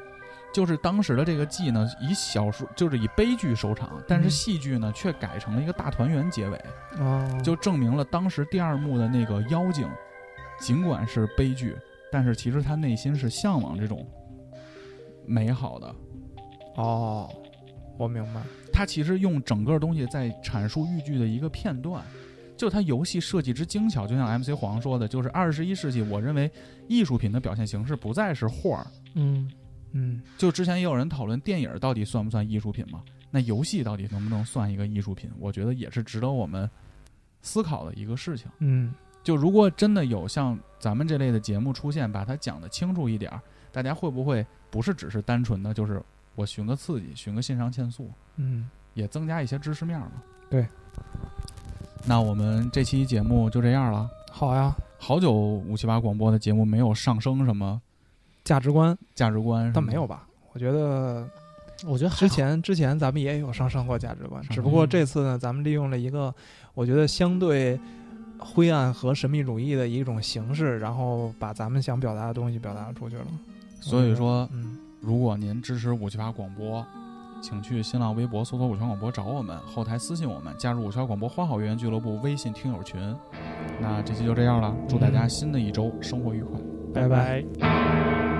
就是当时的这个剧呢，以小说就是以悲剧收场，但是嗯戏剧呢却改成了一个大团圆结尾，哦，就证明了当时第二幕的那个妖精，尽管是悲剧，但是其实他内心是向往这种美好的。哦，我明白，他其实用整个东西在阐述豫剧的一个片段，就他游戏设计之精巧，就像 MC 黄说的，就是二十一世纪，我认为艺术品的表现形式不再是画儿，嗯嗯就之前也有人讨论电影到底算不算艺术品嘛？那游戏到底能不能算一个艺术品？我觉得也是值得我们思考的一个事情。嗯就如果真的有像咱们这类的节目出现，把它讲得清楚一点儿，大家会不会不是只是单纯的就是我寻个刺激，寻个肾上腺素，嗯，也增加一些知识面儿嘛？对。那我们这期节目就这样了。好呀，好久五七八广播的节目没有上升什么价值观，价值观，但没有。吧？我觉得我觉得之前之前咱们也有上升过价值观，只不过嗯这次呢，咱们利用了一个我觉得相对灰暗和神秘主义的一种形式，然后把咱们想表达的东西表达出去了。所以说，嗯如果您支持五七八广播，请去新浪微博搜索“五桥广播”找我们，后台私信我们，加入五七八广播花好月圆俱乐部微信听友群。那这期就这样了，祝大家新的一周生活愉快。拜拜。